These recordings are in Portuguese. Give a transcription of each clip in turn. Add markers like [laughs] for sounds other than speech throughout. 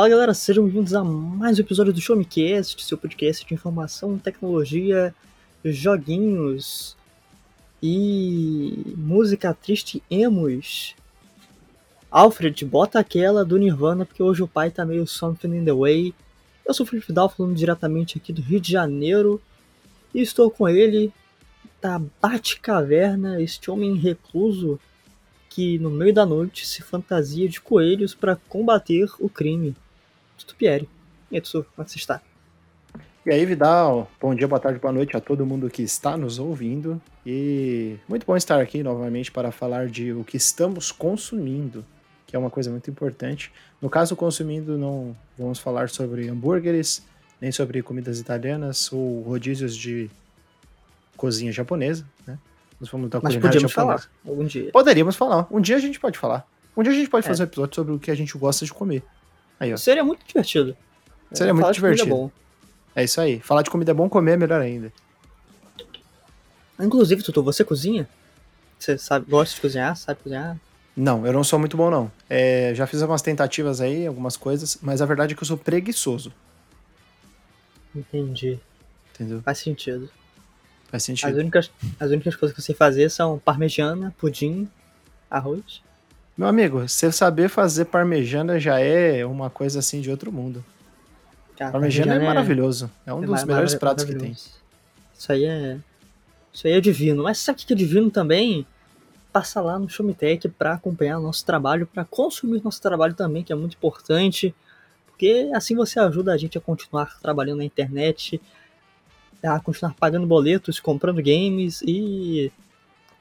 Fala galera, sejam bem-vindos a mais um episódio do Show Me Cast, seu podcast de informação, tecnologia, joguinhos e música triste emos. Alfred, bota aquela do Nirvana porque hoje o pai tá meio something in the way. Eu sou o Felipe Vidal falando diretamente aqui do Rio de Janeiro e estou com ele da Batcaverna, este homem recluso que no meio da noite se fantasia de coelhos para combater o crime. Tutupieri. E aí, Tutsu, como é que você está? E aí, Vidal, bom dia, boa tarde, boa noite a todo mundo que está nos ouvindo. E muito bom estar aqui novamente para falar de o que estamos consumindo, que é uma coisa muito importante. No caso, consumindo, não vamos falar sobre hambúrgueres, nem sobre comidas italianas ou rodízios de cozinha japonesa, né? Nós vamos dar Mas podíamos falar algum dia. Poderíamos falar. Um dia a gente pode falar. Um dia a gente pode é. fazer um episódio sobre o que a gente gosta de comer. Aí, ó. Seria muito divertido. Seria muito divertido. É isso aí. Falar de comida é bom, comer é melhor ainda. Inclusive, Tutu, você cozinha? Você sabe, gosta de cozinhar? Sabe cozinhar? Não, eu não sou muito bom, não. É, já fiz algumas tentativas aí, algumas coisas, mas a verdade é que eu sou preguiçoso. Entendi. Entendeu? Faz sentido. Faz sentido. As únicas, as únicas coisas que eu sei fazer são parmegiana, pudim, arroz. Meu amigo, você saber fazer parmegiana já é uma coisa assim de outro mundo. Cara, parmegiana, parmegiana é, é maravilhoso. É um é dos melhores pratos que tem. Isso aí é. Isso aí é divino. Mas sabe o que é divino também? Passa lá no Showmetech para acompanhar nosso trabalho, para consumir nosso trabalho também, que é muito importante. Porque assim você ajuda a gente a continuar trabalhando na internet, a continuar pagando boletos, comprando games e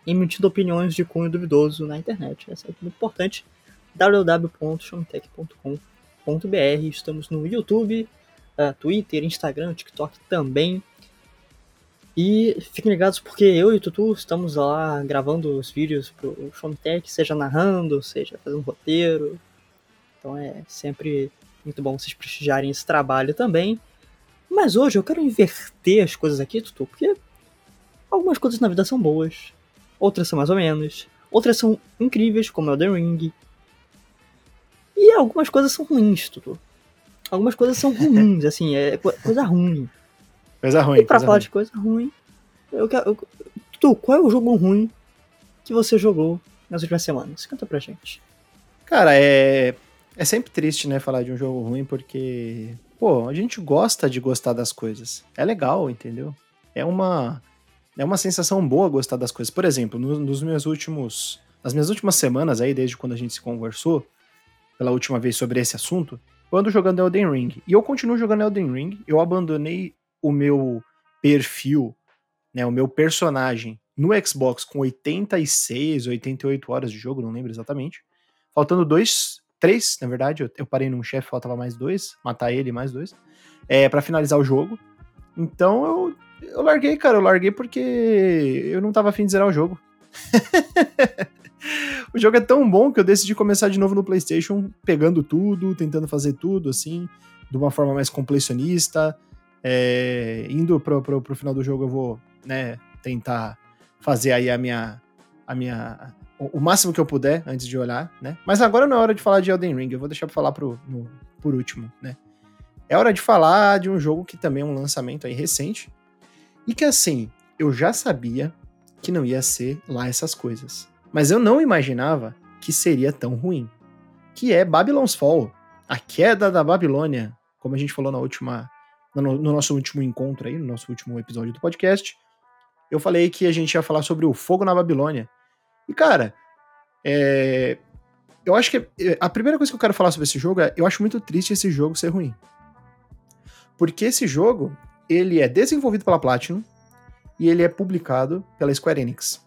emitindo opiniões de cunho duvidoso na internet. Essa é muito importante. www.showmetech.com.br Estamos no YouTube, uh, Twitter, Instagram, TikTok também. E fiquem ligados porque eu e o Tutu estamos lá gravando os vídeos pro Showmetech, seja narrando, seja fazendo roteiro. Então é sempre muito bom vocês prestigiarem esse trabalho também. Mas hoje eu quero inverter as coisas aqui, Tutu, porque algumas coisas na vida são boas, outras são mais ou menos, outras são incríveis, como Elden Ring. E algumas coisas são ruins, Tutu. Algumas coisas são ruins, [laughs] assim, é coisa ruim. Coisa ruim. E pra falar ruim. de coisa ruim, eu quero. Eu, Tutu, qual é o jogo ruim que você jogou nas últimas semanas? Conta pra gente. Cara, é. É sempre triste, né, falar de um jogo ruim, porque pô, a gente gosta de gostar das coisas. É legal, entendeu? É uma é uma sensação boa gostar das coisas. Por exemplo, no, nos meus últimos nas minhas últimas semanas aí, desde quando a gente se conversou pela última vez sobre esse assunto, eu ando jogando Elden Ring. E eu continuo jogando Elden Ring. Eu abandonei o meu perfil, né, o meu personagem no Xbox com 86, 88 horas de jogo, não lembro exatamente. Faltando dois, três, na verdade. Eu, eu parei num chefe, faltava mais dois, matar ele mais dois, é, para finalizar o jogo. Então eu, eu larguei, cara, eu larguei porque eu não tava afim de zerar o jogo. [laughs] o jogo é tão bom que eu decidi começar de novo no PlayStation, pegando tudo, tentando fazer tudo, assim, de uma forma mais completionista. É, indo pro, pro, pro final do jogo, eu vou, né, tentar fazer aí a minha, a minha o máximo que eu puder antes de olhar, né? Mas agora não é hora de falar de Elden Ring, eu vou deixar pra falar pro, no, por último, né? É hora de falar de um jogo que também é um lançamento aí recente e que assim, eu já sabia que não ia ser lá essas coisas. Mas eu não imaginava que seria tão ruim. Que é Babylon's Fall, a queda da Babilônia, como a gente falou na última no, no nosso último encontro aí, no nosso último episódio do podcast. Eu falei que a gente ia falar sobre o fogo na Babilônia, e, cara, é... eu acho que é, a primeira coisa que eu quero falar sobre esse jogo é eu acho muito triste esse jogo ser ruim. Porque esse jogo, ele é desenvolvido pela Platinum e ele é publicado pela Square Enix.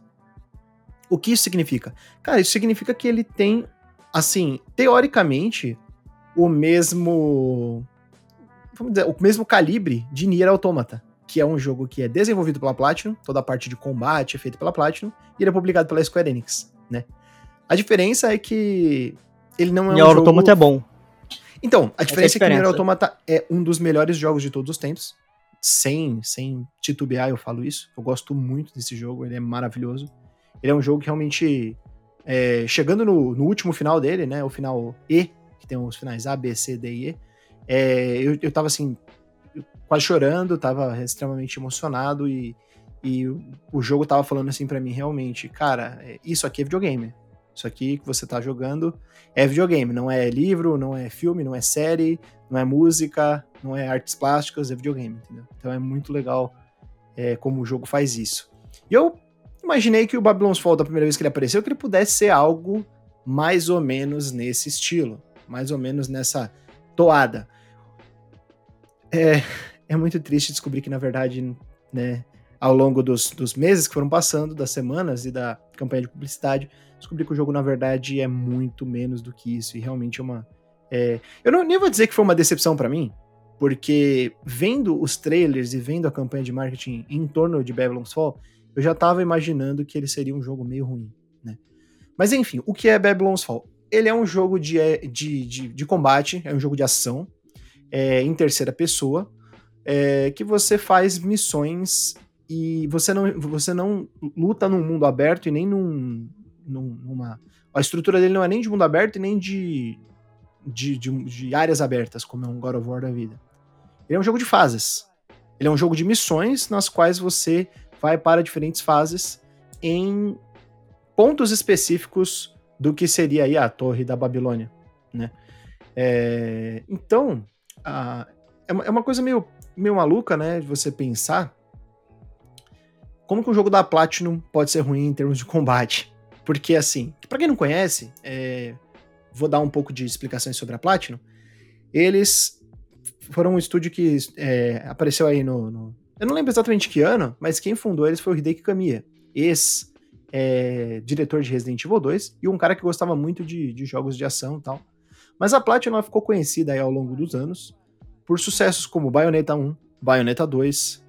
O que isso significa? Cara, isso significa que ele tem, assim, teoricamente, o mesmo. Vamos dizer, o mesmo calibre de Nier Automata que é um jogo que é desenvolvido pela Platinum, toda a parte de combate é feita pela Platinum, e ele é publicado pela Square Enix, né? A diferença é que ele não é Nier um jogo... Automata é bom. Então, a diferença, é, a diferença é que Nier Automata é um dos melhores jogos de todos os tempos, sem, sem titubear eu falo isso, eu gosto muito desse jogo, ele é maravilhoso. Ele é um jogo que realmente, é, chegando no, no último final dele, né, o final E, que tem os finais A, B, C, D e E. É, eu, eu tava assim, quase chorando, tava extremamente emocionado e, e o jogo tava falando assim para mim, realmente, cara, é, isso aqui é videogame. Isso aqui que você tá jogando é videogame, não é livro, não é filme, não é série, não é música, não é artes plásticas, é videogame, entendeu? Então é muito legal é, como o jogo faz isso. E eu imaginei que o Babylon's Fall, da primeira vez que ele apareceu, que ele pudesse ser algo mais ou menos nesse estilo, mais ou menos nessa toada. É, [laughs] é muito triste descobrir que, na verdade, né, ao longo dos, dos meses que foram passando, das semanas e da campanha de publicidade, descobri que o jogo, na verdade, é muito menos do que isso. E realmente é uma. É... Eu não, nem vou dizer que foi uma decepção para mim, porque vendo os trailers e vendo a campanha de marketing em torno de Babylon's Fall, eu já tava imaginando que ele seria um jogo meio ruim, né? Mas enfim, o que é Babylon's Fall? Ele é um jogo de, é, de, de, de combate, é um jogo de ação, é, em terceira pessoa, é, que você faz missões e você não, você não luta num mundo aberto e nem num, num, numa. A estrutura dele não é nem de mundo aberto e nem de, de, de, de áreas abertas, como é um God of War da vida. Ele é um jogo de fases. Ele é um jogo de missões nas quais você vai para diferentes fases em pontos específicos do que seria aí a Torre da Babilônia, né? É, então, a, é, uma, é uma coisa meio, meio maluca, né? De você pensar como que um jogo da Platinum pode ser ruim em termos de combate. Porque, assim, para quem não conhece, é, vou dar um pouco de explicações sobre a Platinum. Eles foram um estúdio que é, apareceu aí no, no, Eu não lembro exatamente que ano, mas quem fundou eles foi o Hideki Kamiya, ex-diretor é, de Resident Evil 2 e um cara que gostava muito de, de jogos de ação e tal. Mas a Platinum ficou conhecida aí ao longo dos anos por sucessos como Bayonetta 1, Bayonetta 2,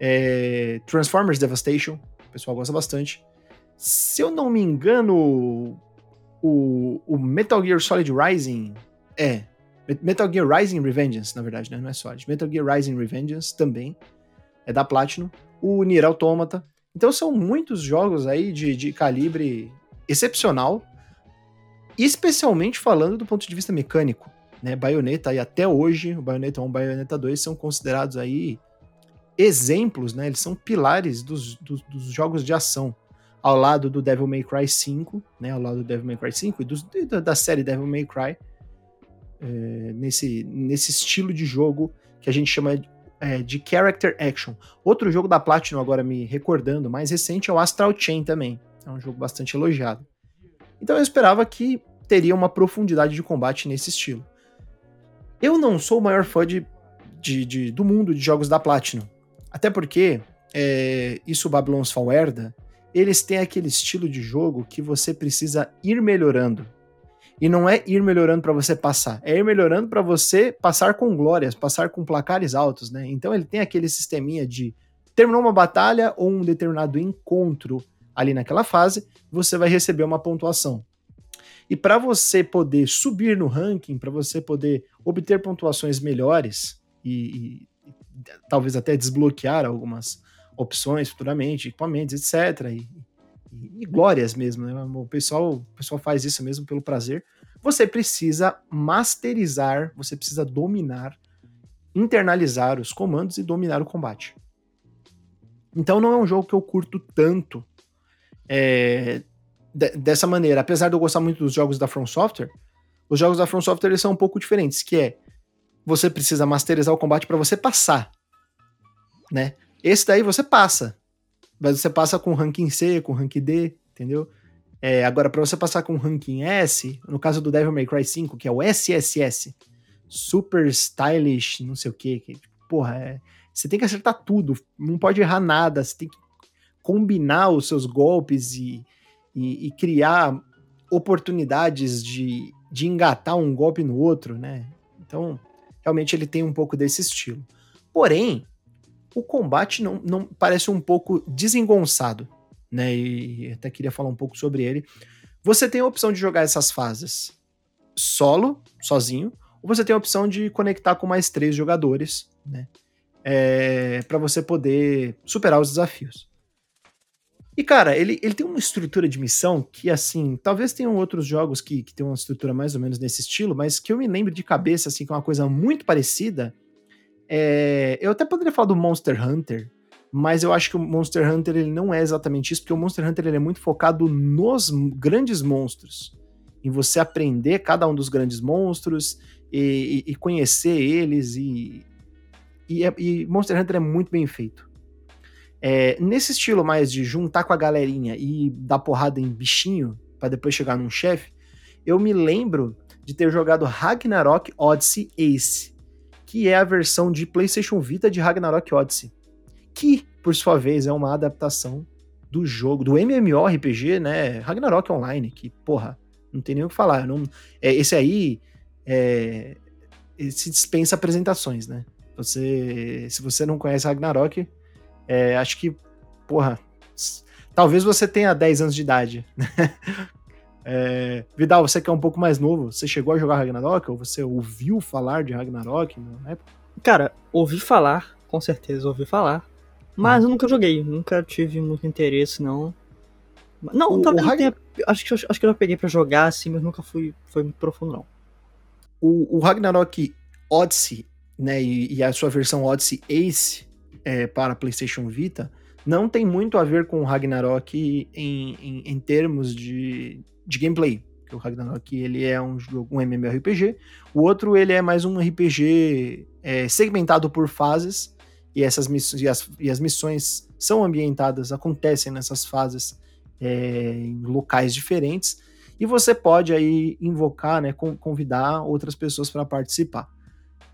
é, Transformers Devastation, o pessoal gosta bastante. Se eu não me engano, o, o Metal Gear Solid Rising é. Metal Gear Rising Revengeance, na verdade, né? Não é Solid. Metal Gear Rising Revengeance também é da Platinum. O Nier Automata. Então são muitos jogos aí de, de calibre excepcional, especialmente falando do ponto de vista mecânico né? Bayonetta, e até hoje, o Bayonetta 1 e Bayonetta 2 são considerados aí exemplos, né? Eles são pilares dos, dos, dos, jogos de ação, ao lado do Devil May Cry 5, né? Ao lado do Devil May Cry 5 e dos, da, da série Devil May Cry, é, nesse, nesse estilo de jogo que a gente chama é, de Character Action. Outro jogo da Platinum, agora me recordando, mais recente, é o Astral Chain também. É um jogo bastante elogiado. Então eu esperava que teria uma profundidade de combate nesse estilo. Eu não sou o maior fã de, de, de do mundo de jogos da Platinum. Até porque, é, isso o Babylon's Fall herda, eles têm aquele estilo de jogo que você precisa ir melhorando. E não é ir melhorando para você passar, é ir melhorando para você passar com glórias, passar com placares altos, né? Então ele tem aquele sisteminha de terminou uma batalha ou um determinado encontro ali naquela fase, você vai receber uma pontuação. E para você poder subir no ranking, para você poder obter pontuações melhores e, e, talvez até desbloquear algumas opções futuramente, equipamentos, etc. E, e, e glórias mesmo, né? O pessoal, o pessoal faz isso mesmo pelo prazer. Você precisa masterizar, você precisa dominar, internalizar os comandos e dominar o combate. Então não é um jogo que eu curto tanto. É, dessa maneira, apesar de eu gostar muito dos jogos da From Software, os jogos da From Software eles são um pouco diferentes, que é você precisa masterizar o combate para você passar, né? Esse daí você passa, mas você passa com ranking C, com ranking D, entendeu? É, agora, para você passar com ranking S, no caso do Devil May Cry 5, que é o SSS, Super Stylish, não sei o que, que porra, é, você tem que acertar tudo, não pode errar nada, você tem que combinar os seus golpes e, e, e criar oportunidades de, de engatar um golpe no outro, né? Então, realmente ele tem um pouco desse estilo. Porém, o combate não, não parece um pouco desengonçado, né? E até queria falar um pouco sobre ele. Você tem a opção de jogar essas fases solo, sozinho, ou você tem a opção de conectar com mais três jogadores, né? É, para você poder superar os desafios. E, cara, ele, ele tem uma estrutura de missão que, assim, talvez tenham outros jogos que, que tem uma estrutura mais ou menos nesse estilo, mas que eu me lembro de cabeça, assim, que é uma coisa muito parecida. É... Eu até poderia falar do Monster Hunter, mas eu acho que o Monster Hunter ele não é exatamente isso, porque o Monster Hunter ele é muito focado nos grandes monstros. Em você aprender cada um dos grandes monstros e, e, e conhecer eles. E, e, é, e Monster Hunter é muito bem feito. É, nesse estilo mais de juntar com a galerinha e dar porrada em bichinho para depois chegar num chefe, eu me lembro de ter jogado Ragnarok Odyssey Ace, que é a versão de PlayStation Vita de Ragnarok Odyssey, que por sua vez é uma adaptação do jogo, do MMORPG, né, Ragnarok Online, que porra, não tem nem o que falar. Não, é, esse aí é, se dispensa apresentações, né? Você, se você não conhece Ragnarok, é, acho que, porra, talvez você tenha 10 anos de idade. [laughs] É, Vidal, você que é um pouco mais novo, você chegou a jogar Ragnarok ou você ouviu falar de Ragnarok na época? Cara, ouvi falar, com certeza ouvi falar, mas hum. eu nunca joguei, nunca tive muito interesse, não. Não, o, talvez o tenha, acho, que, acho que eu já peguei para jogar assim, mas nunca fui, foi muito profundo, não. O, o Ragnarok Odyssey, né, e, e, a sua versão Odyssey Ace, é, para PlayStation Vita não tem muito a ver com o Ragnarok em, em, em termos de, de gameplay. o Ragnarok ele é um jogo, um MMORPG, o outro ele é mais um RPG é, segmentado por fases e essas e as, e as missões são ambientadas, acontecem nessas fases é, em locais diferentes e você pode aí invocar, né, convidar outras pessoas para participar.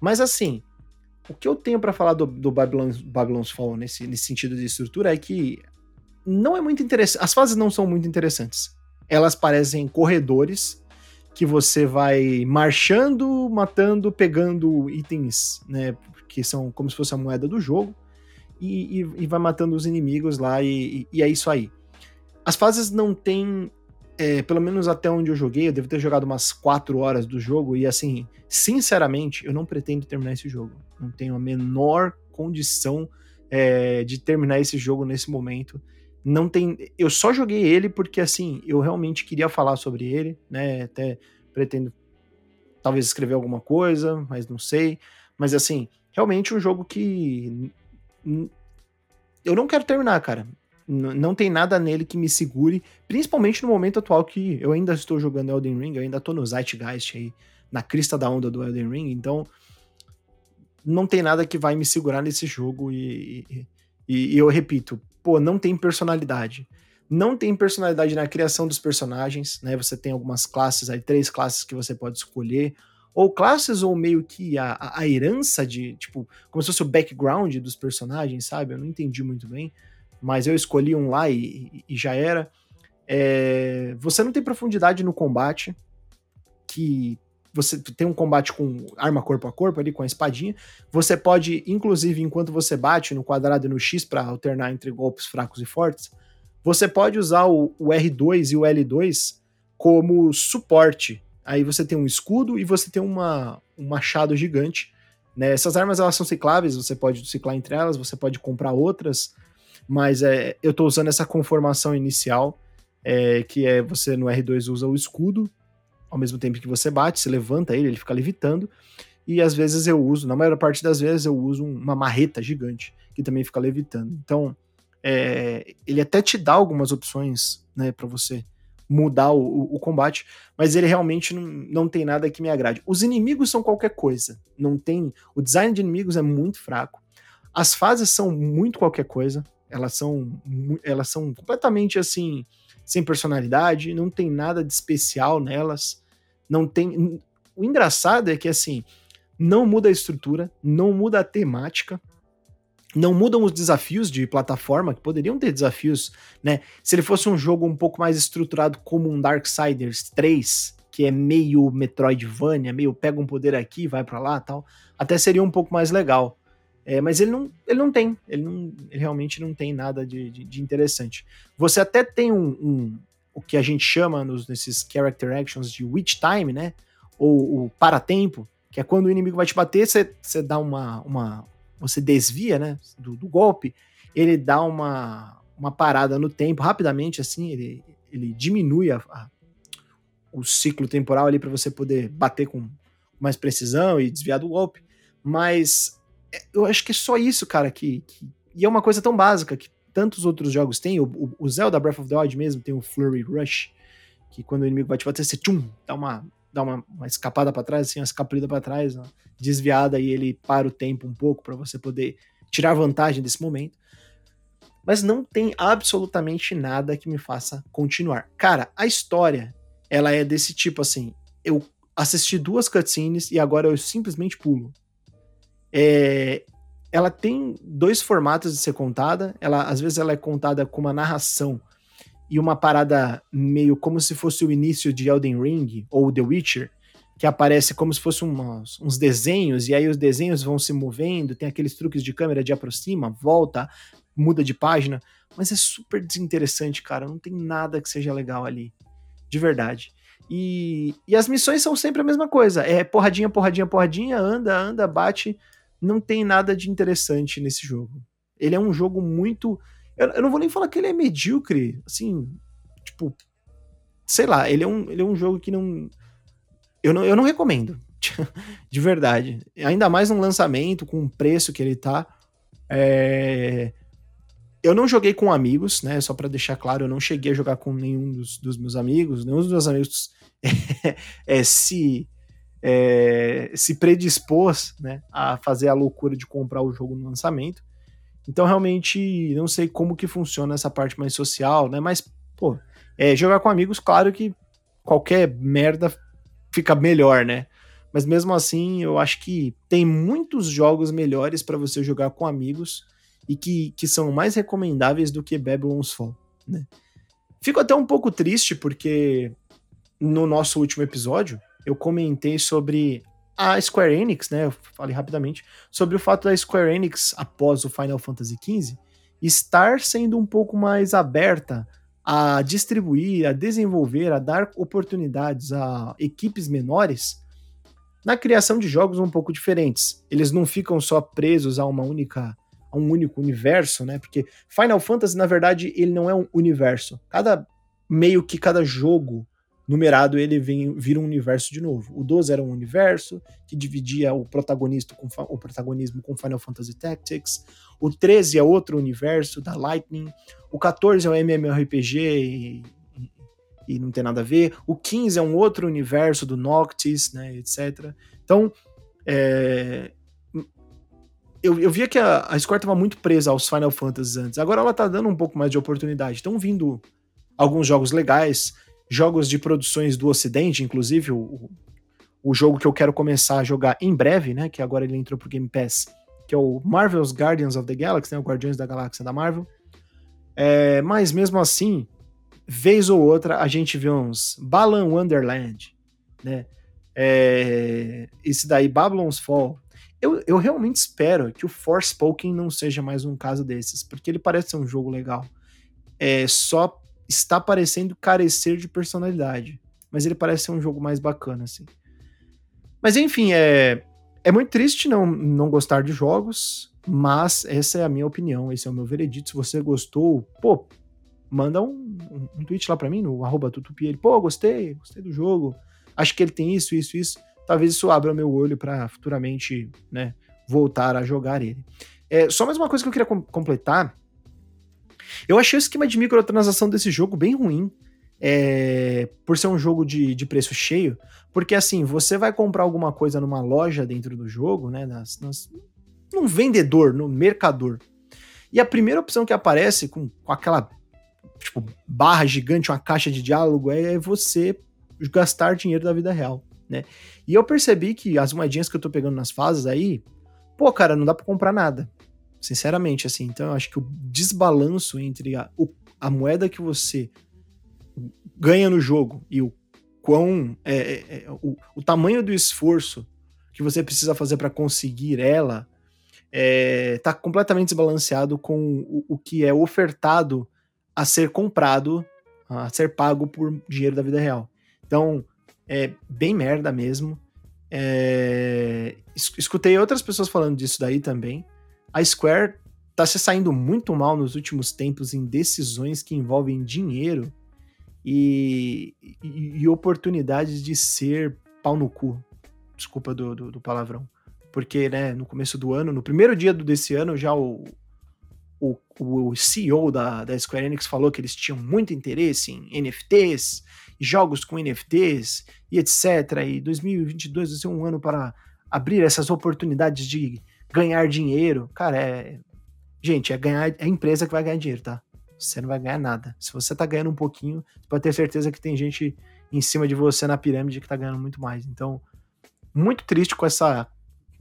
Mas assim, o que eu tenho para falar do, do Babylon's, Babylon's Fall nesse, nesse sentido de estrutura é que não é muito interessante. As fases não são muito interessantes. Elas parecem corredores que você vai marchando, matando, pegando itens, né? Que são como se fosse a moeda do jogo. E, e, e vai matando os inimigos lá, e, e, é isso aí. As fases não têm é, pelo menos até onde eu joguei, eu devo ter jogado umas 4 horas do jogo, e assim, sinceramente, eu não pretendo terminar esse jogo. Não tenho a menor condição é, de terminar esse jogo nesse momento. Não tem. Eu só joguei ele porque, assim, eu realmente queria falar sobre ele, né? Até pretendo talvez escrever alguma coisa, mas não sei. Mas, assim, realmente um jogo que. Eu não quero terminar, cara não tem nada nele que me segure, principalmente no momento atual que eu ainda estou jogando Elden Ring, eu ainda estou no Zeitgeist aí, na crista da onda do Elden Ring, então não tem nada que vai me segurar nesse jogo e, e, e eu repito, pô, não tem personalidade. Não tem personalidade na criação dos personagens, né? Você tem algumas classes aí, três classes que você pode escolher, ou classes ou meio que a, a herança de, tipo, como se fosse o background dos personagens, sabe? Eu não entendi muito bem mas eu escolhi um lá e, e já era. É, você não tem profundidade no combate, que você tem um combate com arma corpo a corpo ali, com a espadinha. Você pode, inclusive, enquanto você bate no quadrado e no X para alternar entre golpes fracos e fortes, você pode usar o, o R2 e o L2 como suporte. Aí você tem um escudo e você tem uma, um machado gigante. Né? Essas armas elas são cicláveis, você pode ciclar entre elas, você pode comprar outras mas é, eu estou usando essa conformação inicial, é, que é você no R2 usa o escudo, ao mesmo tempo que você bate, você levanta ele, ele fica levitando, e às vezes eu uso, na maior parte das vezes eu uso uma marreta gigante, que também fica levitando. Então, é, ele até te dá algumas opções, né, para você mudar o, o, combate, mas ele realmente não, não tem nada que me agrade. Os inimigos são qualquer coisa, não tem, o design de inimigos é muito fraco, as fases são muito qualquer coisa, elas são, elas são completamente assim, sem personalidade, não tem nada de especial nelas. Não tem. O engraçado é que assim, não muda a estrutura, não muda a temática, não mudam os desafios de plataforma, que poderiam ter desafios, né? Se ele fosse um jogo um pouco mais estruturado como um Darksiders 3, que é meio Metroidvania, meio pega um poder aqui, vai para lá, tal, até seria um pouco mais legal. É, mas ele não, ele não tem, ele, não, ele realmente não tem nada de, de, de interessante. Você até tem um, um, o que a gente chama nos, nesses character actions de witch time, né? Ou o para-tempo, que é quando o inimigo vai te bater, você, dá uma, uma. Você desvia, né? Do, do golpe, ele dá uma, uma parada no tempo, rapidamente, assim, ele, ele diminui a, a, o ciclo temporal ali para você poder bater com mais precisão e desviar do golpe. Mas eu acho que é só isso, cara, que, que e é uma coisa tão básica que tantos outros jogos têm. O, o, Zelda Breath of the Wild mesmo tem o Flurry Rush, que quando o inimigo vai te você tchum, dá uma, dá uma, uma escapada para trás, assim, uma escapulida para trás, uma desviada, e ele para o tempo um pouco para você poder tirar vantagem desse momento. Mas não tem absolutamente nada que me faça continuar. Cara, a história, ela é desse tipo assim. Eu assisti duas cutscenes e agora eu simplesmente pulo. É, ela tem dois formatos de ser contada. Ela, às vezes ela é contada com uma narração e uma parada meio como se fosse o início de Elden Ring ou The Witcher, que aparece como se fossem uns, uns, desenhos, e aí os desenhos vão se movendo, tem aqueles truques de câmera de aproxima, volta, muda de página, mas é super desinteressante, cara, não tem nada que seja legal ali, de verdade. E, e as missões são sempre a mesma coisa, é porradinha, porradinha, porradinha, anda, anda, bate, não tem nada de interessante nesse jogo. Ele é um jogo muito. Eu, eu, não vou nem falar que ele é medíocre, assim, tipo. Sei lá, ele é um, ele é um jogo que não. Eu não, eu não recomendo. [laughs] de verdade. Ainda mais um lançamento com o preço que ele tá. É... Eu não joguei com amigos, né? Só para deixar claro, eu não cheguei a jogar com nenhum dos, dos meus amigos. Nenhum dos meus amigos [laughs] é, se é, se predispôs né, a fazer a loucura de comprar o jogo no lançamento. Então, realmente, não sei como que funciona essa parte mais social, né? Mas, pô, é, jogar com amigos, claro que qualquer merda fica melhor, né? Mas mesmo assim, eu acho que tem muitos jogos melhores para você jogar com amigos e que, que são mais recomendáveis do que Babylon's Fall, né? Fico até um pouco triste porque no nosso último episódio, eu comentei sobre a Square Enix, né? Eu falei rapidamente sobre o fato da Square Enix, após o Final Fantasy XV, estar sendo um pouco mais aberta a distribuir, a desenvolver, a dar oportunidades a equipes menores na criação de jogos um pouco diferentes. Eles não ficam só presos a uma única a um único universo, né? Porque Final Fantasy, na verdade, ele não é um universo. Cada meio que cada jogo numerado ele vem, vira um universo de novo. O 12 era um universo que dividia o protagonista com o protagonismo com Final Fantasy Tactics. O 13 é outro universo da Lightning. O 14 é um MMORPG e, e, não tem nada a ver. O 15 é um outro universo do Noctis, né, etc. Então, é, eu, eu via que a, a Square estava muito presa aos Final Fantasy antes. Agora ela está dando um pouco mais de oportunidade. Estão vindo alguns jogos legais jogos de produções do Ocidente, inclusive o, o jogo que eu quero começar a jogar em breve, né? Que agora ele entrou pro Game Pass, que é o Marvel's Guardians of the Galaxy, né? O Guardiões da Galáxia da Marvel. É, mas mesmo assim, vez ou outra, a gente vê uns Balan Wonderland, né? É, esse daí, Babylon's Fall. Eu, eu realmente espero que o Forspoken não seja mais um caso desses, porque ele parece ser um jogo legal. É só está parecendo carecer de personalidade. Mas ele parece ser um jogo mais bacana, assim. Mas enfim, é, é muito triste não, não gostar de jogos, mas essa é a minha opinião, esse é o meu veredito. Se você gostou, pô, manda um, um, um tweet lá para mim no arroba tutupi. pô, gostei, gostei do jogo, acho que ele tem isso, isso, isso. Talvez isso abra meu olho para futuramente, né, voltar a jogar ele. É, só mais uma coisa que eu queria com completar eu achei o esquema de microtransação desse jogo bem ruim. É, por ser um jogo de, de preço cheio, porque assim, você vai comprar alguma coisa numa loja dentro do jogo, né? Nas, nas, num vendedor, no mercador. E a primeira opção que aparece com, com aquela tipo, barra gigante, uma caixa de diálogo, é você gastar dinheiro da vida real, né? E eu percebi que as moedinhas que eu tô pegando nas fases aí, pô, cara, não dá para comprar nada. Sinceramente, assim. Então eu acho que o desbalanço entre a, o, a moeda que você ganha no jogo e o quão. É, é, é, o, o tamanho do esforço que você precisa fazer para conseguir ela é, tá completamente desbalanceado com o, o, que é ofertado a ser comprado, a ser pago por dinheiro da vida real. Então, é bem merda mesmo. É, escutei outras pessoas falando disso daí também a Square tá se saindo muito mal nos últimos tempos em decisões que envolvem dinheiro e, e, e oportunidades de ser pau no cu. Desculpa do, do, do, palavrão. Porque, né, no começo do ano, no primeiro dia desse ano, já o, o, o CEO da, da Square Enix falou que eles tinham muito interesse em NFTs, jogos com NFTs e etc. E 2022 vai ser um ano para abrir essas oportunidades de ganhar dinheiro. Cara, é Gente, é ganhar é a empresa que vai ganhar dinheiro, tá? Você não vai ganhar nada. Se você tá ganhando um pouquinho, você pode ter certeza que tem gente em cima de você na pirâmide que tá ganhando muito mais. Então, muito triste com essa.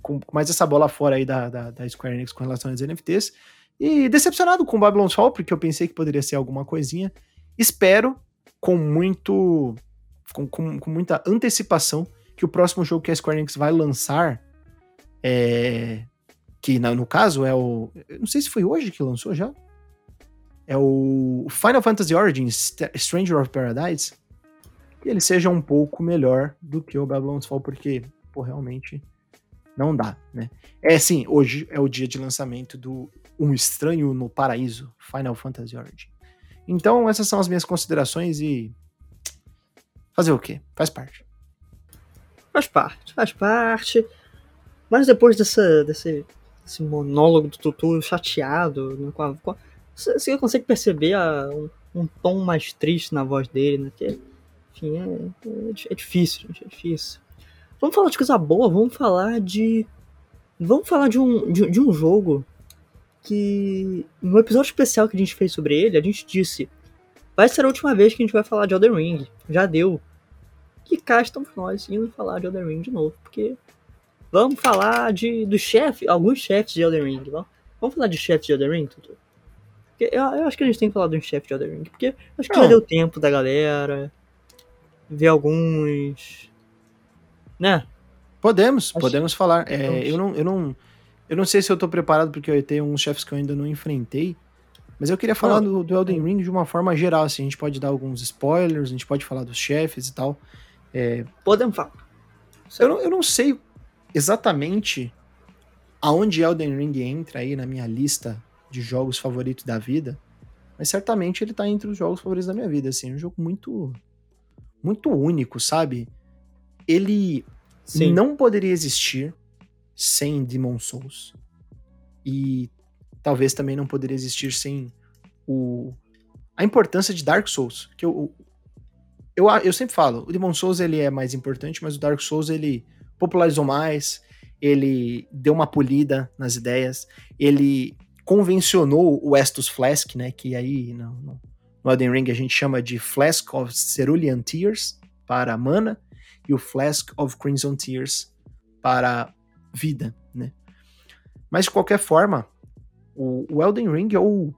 com mais essa bola fora aí da, da, da Square Enix com relação aos NFTs. E decepcionado com Babylon's Fall, porque eu pensei que poderia ser alguma coisinha. Espero, com muito. com, com, com muita antecipação, que o próximo jogo que a Square Enix vai lançar é, que no caso é o. Não sei se foi hoje que lançou já. É o Final Fantasy Origins Stranger of Paradise. Que ele seja um pouco melhor do que o Babylon's Fall, porque, pô, realmente não dá, né? É sim, hoje é o dia de lançamento do Um Estranho no Paraíso, Final Fantasy Origin. Então, essas são as minhas considerações e. Fazer o quê? Faz parte. Faz parte, faz parte. Mas depois dessa, desse esse monólogo do Tutu chateado, né, com a, com a, você consegue perceber a, um, um, tom mais triste na voz dele, né? Que, enfim, é, é, é, difícil, gente, é difícil. Vamos falar de coisa boa, vamos falar de. Vamos falar de um, de, de um jogo que. No episódio especial que a gente fez sobre ele, a gente disse. Vai ser a última vez que a gente vai falar de Elden Ring. Já deu. Que cá estamos nós indo falar de Elden Ring de novo, porque Vamos falar de, do chefe, alguns chefes de Elden Ring. Vamos, vamos falar de chefes de Elden Ring, Tutu? Eu, eu, acho que a gente tem que falar de um chefe de Elden Ring, porque acho que Não. já deu tempo da galera ver alguns. Né? Podemos, acho podemos falar. É, eu, não, eu, não, eu não sei se eu tô preparado, porque eu tenho uns chefes que eu ainda não enfrentei. Mas eu queria falar do, do, Elden Ring de uma forma geral, assim, a gente pode dar alguns spoilers, a gente pode falar dos chefes e tal. É... Podemos falar. Eu não, eu não sei exatamente aonde Elden Ring entra aí na minha lista de jogos favoritos da vida, mas certamente ele tá entre os jogos favoritos da minha vida, assim, é um jogo muito muito único, sabe? Ele Sim. não poderia existir sem Demon Souls. E talvez também não poderia existir sem o a importância de Dark Souls, que eu eu, eu sempre falo, o Demon Souls ele é mais importante, mas o Dark Souls ele popularizou mais, ele deu uma polida nas ideias, ele convencionou o Estus Flask, né, que aí no, no, Elden Ring a gente chama de Flask of Cerulean Tears para mana e o Flask of Crimson Tears para vida, né. Mas de qualquer forma, o, o Elden Ring é o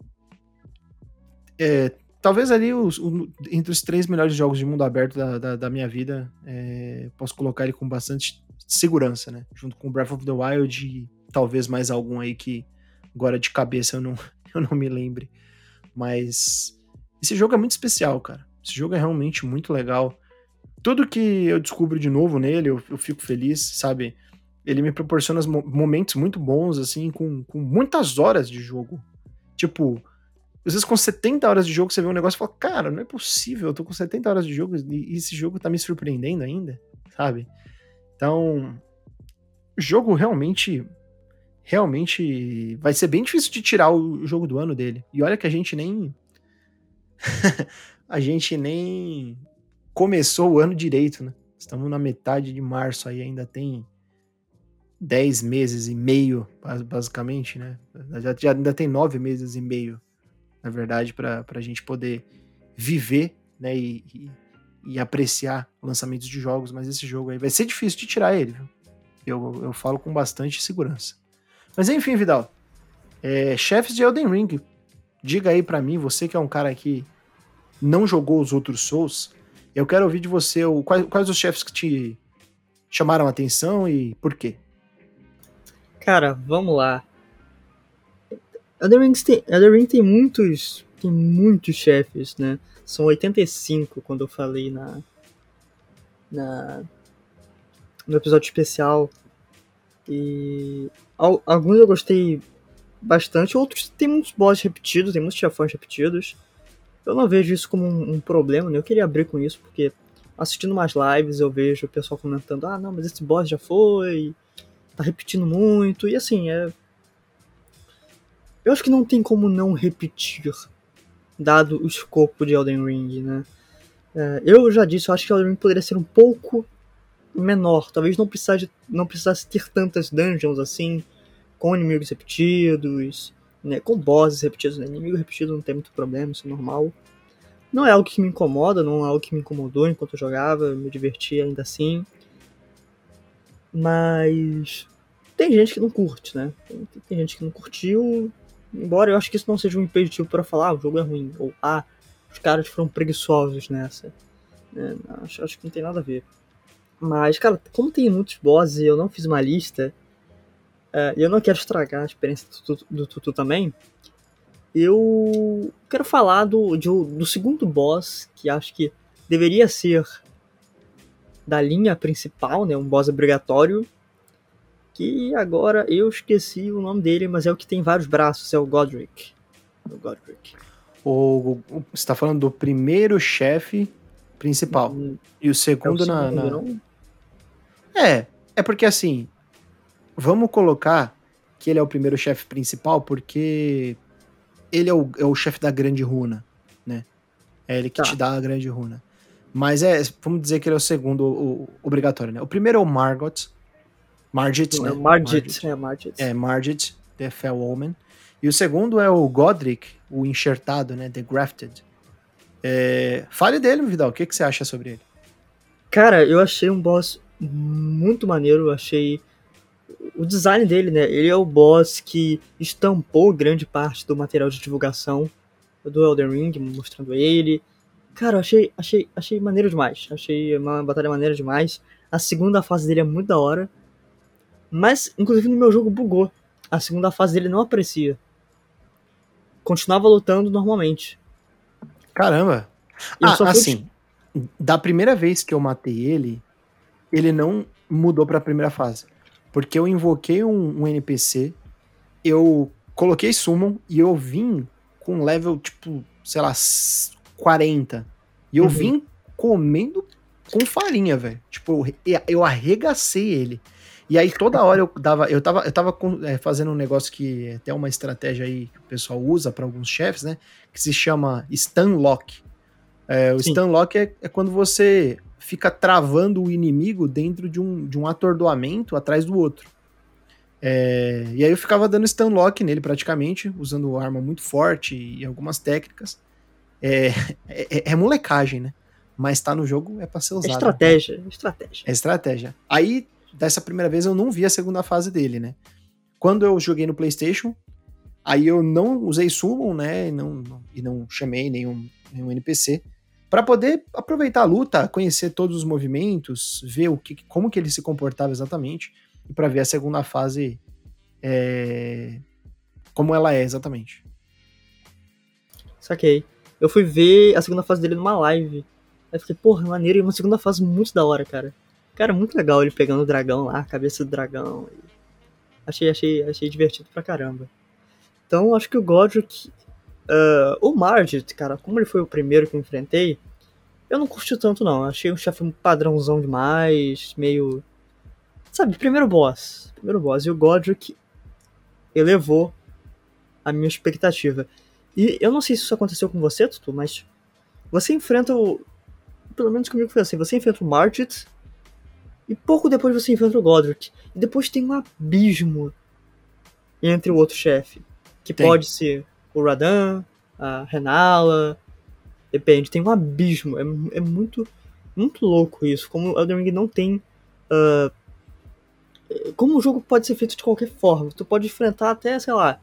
é, talvez ali os, o, entre os três melhores jogos de mundo aberto da, da, da minha vida, é, posso colocar ele com bastante segurança, né? Junto com Breath of the Wild e talvez mais algum aí que agora de cabeça eu não, [laughs] eu não me lembre. Mas esse jogo é muito especial, cara. Esse jogo é realmente muito legal. Tudo que eu descubro de novo nele, eu, eu fico feliz, sabe? Ele me proporciona momentos muito bons, assim, com, com muitas horas de jogo. Tipo, às vezes com 70 horas de jogo você vê um negócio e fala, cara, não é possível, eu tô com 70 horas de jogo e esse jogo tá me surpreendendo ainda, sabe? Então, o jogo realmente realmente vai ser bem difícil de tirar o jogo do ano dele. E olha que a gente nem [laughs] a gente nem começou o ano direito, né? Estamos na metade de março aí, ainda tem 10 meses e meio, basicamente, né? Já, já ainda tem 9 meses e meio, na verdade, para a gente poder viver, né? E, e e apreciar lançamentos de jogos, mas esse jogo aí vai ser difícil de tirar ele, viu? Eu, eu falo com bastante segurança. Mas enfim, Vidal. É, chefes de Elden Ring. Diga aí para mim, você que é um cara que não jogou os outros Souls, eu quero ouvir de você o, quais, quais os chefes que te chamaram a atenção e por quê? Cara, vamos lá. Elden Ring tem, Elden Ring tem muitos, tem muitos chefes, né? São 85 quando eu falei na, na no episódio especial. E alguns eu gostei bastante. Outros tem muitos bosses repetidos, tem muitos chefões repetidos. Eu não vejo isso como um, um problema, né? Eu queria abrir com isso, porque assistindo mais lives eu vejo o pessoal comentando: ah, não, mas esse boss já foi, tá repetindo muito. E assim, é. Eu acho que não tem como não repetir, dado o escopo de Elden Ring, né? É, eu já disse, eu acho que Elden Ring poderia ser um pouco menor. Talvez não precisasse, não precisasse ter tantas dungeons assim, com inimigos repetidos, né, com bosses repetidos. Né? Inimigo repetido não tem muito problema, isso é normal. Não é algo que me incomoda, não é algo que me incomodou enquanto eu jogava, eu me diverti ainda assim. Mas tem gente que não curte, né? Tem, tem gente que não curtiu, embora eu acho que isso não seja um impeditivo para falar, ah, o jogo é ruim, ou ah, os caras foram preguiçosos nessa. É, acho, acho que não tem nada a ver. Mas, cara, como tem muitos bosses e eu não fiz uma lista, uh, e eu não quero estragar a experiência do Tutu, do também, eu quero falar do, de, do segundo boss, que acho que deveria ser da linha principal, né, um boss obrigatório, que agora eu esqueci o nome dele, mas é o que tem vários braços, é o Godric. O Godric. O, você tá falando do primeiro chefe principal. Hum, e o segundo, é o segundo na. na... É, é porque assim, vamos colocar que ele é o primeiro chefe principal porque ele é o, é o chefe da grande runa, né? É ele que tá. te dá a grande runa. Mas é, vamos dizer que ele é o segundo o, o obrigatório, né? O primeiro é o Margot. Margit, né? É Margit, é Margit. É, Margit, The Fell Woman. E o segundo é o Godric, o enxertado, né? The Grafted. É... Fale dele, Vidal. O que, que você acha sobre ele? Cara, eu achei um boss muito maneiro. Achei o design dele, né? Ele é o boss que estampou grande parte do material de divulgação do Elden Ring, mostrando ele. Cara, achei, achei, achei maneiro demais. Achei uma batalha maneira demais. A segunda fase dele é muito da hora. Mas, inclusive, no meu jogo bugou. A segunda fase dele não aparecia. Continuava lutando normalmente. Caramba! ah, assim, da primeira vez que eu matei ele, ele não mudou para a primeira fase. Porque eu invoquei um, um, NPC, eu coloquei summon e eu vim com level, tipo, sei lá, 40. E eu uhum. vim comendo com farinha, velho. Tipo, eu, eu arregacei ele. E aí toda hora eu dava, eu tava, eu tava com, é, fazendo um negócio que é até uma estratégia aí que o pessoal usa para alguns chefes, né? Que se chama stun lock. É, o Sim. stun lock é, é, quando você fica travando o inimigo dentro de um, de um atordoamento atrás do outro. É, e aí eu ficava dando stun lock nele praticamente, usando arma muito forte e algumas técnicas. [laughs] É, é, é molecagem, né? Mas tá no jogo é pra ser usado. É estratégia, né? estratégia. É estratégia. Aí, dessa primeira vez, eu não vi a segunda fase dele, né? Quando eu joguei no PlayStation, aí eu não usei Summon, né? E não, e não chamei nenhum, nenhum NPC para poder aproveitar a luta, conhecer todos os movimentos, ver o que, como que ele se comportava exatamente e para ver a segunda fase é, como ela é exatamente. Saquei. Eu fui ver a segunda fase dele numa live. Aí fiquei, porra, maneiro, e uma segunda fase muito da hora, cara. Cara, muito legal ele pegando o dragão lá, a cabeça do dragão. Achei, achei, achei divertido pra caramba. Então, acho que o Godric Uh, o Margit, cara, como ele foi o primeiro que eu enfrentei, eu não curti tanto não. Achei o chefe um padrãozão demais, meio. Sabe, primeiro boss. Primeiro boss. E o Godric elevou a minha expectativa. E eu não sei se isso aconteceu com você, Tutu, mas você enfrenta o. Pelo menos comigo foi assim: você enfrenta o Margit, e pouco depois você enfrenta o Godric. E depois tem um abismo entre o outro chefe. Que tem. pode ser o Radan, a Renala, depende, tem um abismo, é, é muito, muito louco isso, como o Elden Ring não tem... Uh, como o jogo pode ser feito de qualquer forma, tu pode enfrentar até, sei lá,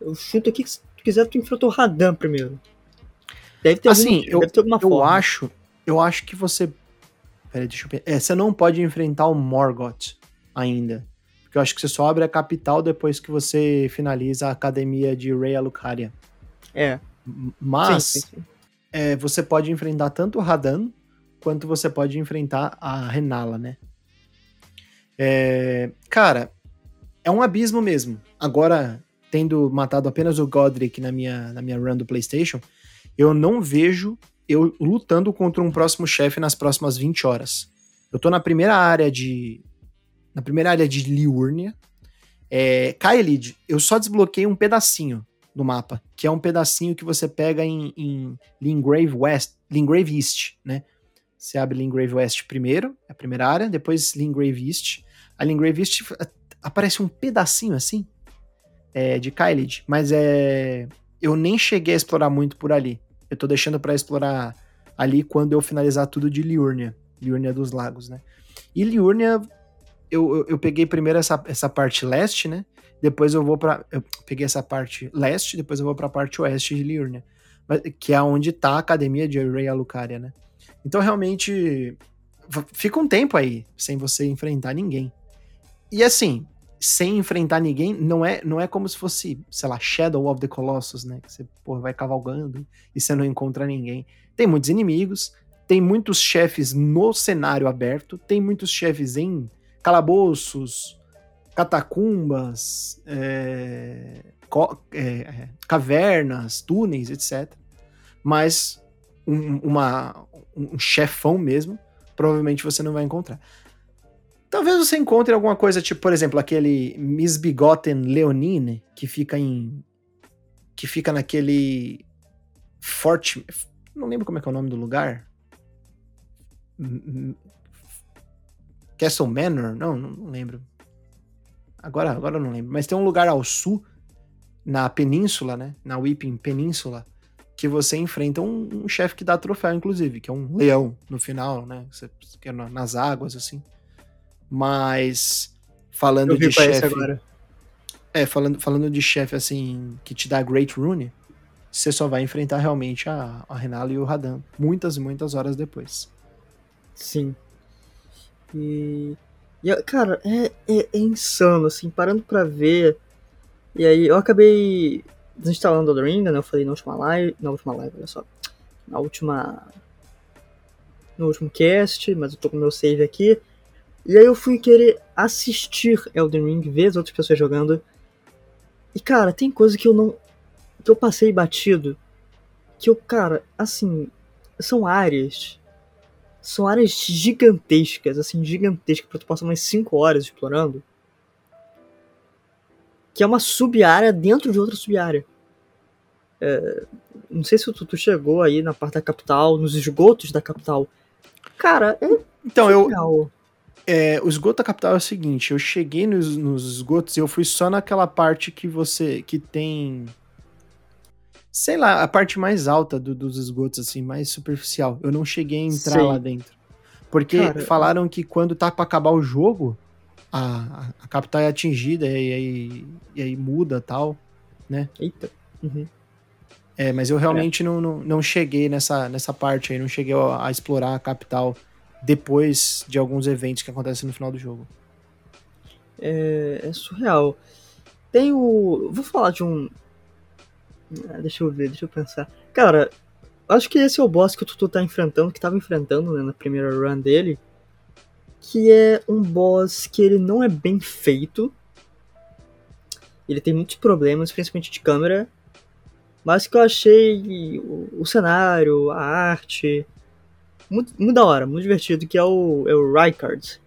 eu chuto aqui que se tu quiser tu enfrentou o Radan primeiro. Deve ter, assim, algum, eu, deve ter alguma eu forma. acho, eu acho que você Peraí, deixa eu ver. É, você não pode enfrentar o Morgoth ainda. Porque eu acho que você só abre a capital depois que você finaliza a academia de Rei Alucaria. É. Mas sim, sim, sim. É, você pode enfrentar tanto o Radan quanto você pode enfrentar a Renala, né? É, cara, é um abismo mesmo. Agora, tendo matado apenas o Godric na minha, na minha run do PlayStation, eu não vejo eu lutando contra um próximo chefe nas próximas 20 horas. Eu tô na primeira área de. Na primeira área de Liurnia. É, Kaelid, eu só desbloqueei um pedacinho do mapa, que é um pedacinho que você pega em, em Lingrave West, Lingrave East, né? Você abre Lingrave West primeiro, é a primeira área, depois Lingrave East. A Lingrave East aparece um pedacinho assim é, de Kaelid, mas é eu nem cheguei a explorar muito por ali. Eu tô deixando para explorar ali quando eu finalizar tudo de Liurnia, Liurnia dos Lagos, né? E Liurnia, eu, eu, eu peguei primeiro essa, essa parte leste, né? Depois eu vou para eu peguei essa parte leste, depois eu vou para a parte oeste de Liurnia, que é onde tá a academia de Rei Alucaria, né? Então realmente fica um tempo aí sem você enfrentar ninguém. E assim, sem enfrentar ninguém, não é, não é como se fosse, sei lá, Shadow of the Colossus, né? Que você porra, vai cavalgando e você não encontra ninguém. Tem muitos inimigos, tem muitos chefes no cenário aberto, tem muitos chefes em calabouços, catacumbas, é, é, cavernas, túneis, etc. Mas um, uma, um chefão mesmo, provavelmente você não vai encontrar. Talvez você encontre alguma coisa, tipo, por exemplo, aquele Misbegotten Leonine, que fica em. que fica naquele. Forte. Não lembro como é que é o nome do lugar. Castle Manor? Não, não lembro. Agora, agora eu não lembro. Mas tem um lugar ao sul, na península, né? Na Weeping Península, que você enfrenta um, um chefe que dá troféu, inclusive, que é um leão no final, né? Você, que é nas águas, assim. Mas falando de chefe. É, falando, falando de chefe assim, que te dá Great Rune, você só vai enfrentar realmente a, a Renala e o Radan muitas e muitas horas depois. Sim. E. e cara, é, é, é, insano, assim, parando pra ver. E aí eu acabei desinstalando o Ring, né? Eu falei na última live. Na última live, olha só. Na última. No último cast, mas eu tô com meu save aqui. E aí eu fui querer assistir Elden Ring, ver as outras pessoas jogando. E cara, tem coisa que eu não. que eu passei batido. Que eu, cara, assim. São áreas. São áreas gigantescas, assim, gigantescas, pra tu passar umas 5 horas explorando. Que é uma sub-área dentro de outra sub-área. É, não sei se tu, chegou aí na parte da capital, nos esgotos da capital. Cara, é. Então, eu, é, o esgoto da capital é o seguinte, eu cheguei nos, nos esgotos e eu fui só naquela parte que você, que tem, sei lá, a parte mais alta do, dos esgotos, assim, mais superficial. Eu não cheguei a entrar Sei. lá dentro. Porque Cara, falaram que quando tá pra acabar o jogo, a, a capital é atingida e aí, e aí muda tal, né? Eita. Uhum. É, mas eu realmente é. não, não, não, cheguei nessa, nessa parte aí, não cheguei a, a explorar a capital depois de alguns eventos que acontecem no final do jogo. É, é surreal. Tem o. Vou falar de um. Ah, deixa eu ver, deixa eu pensar. Cara, acho que esse é o boss que o Tutu tá enfrentando, que tava enfrentando né, na primeira run dele. Que é um boss que ele não é bem feito. Ele tem muitos problemas, principalmente de câmera. Mas que eu achei o, o cenário, a arte, muito, muito da hora, muito divertido, que é o, é o Rykard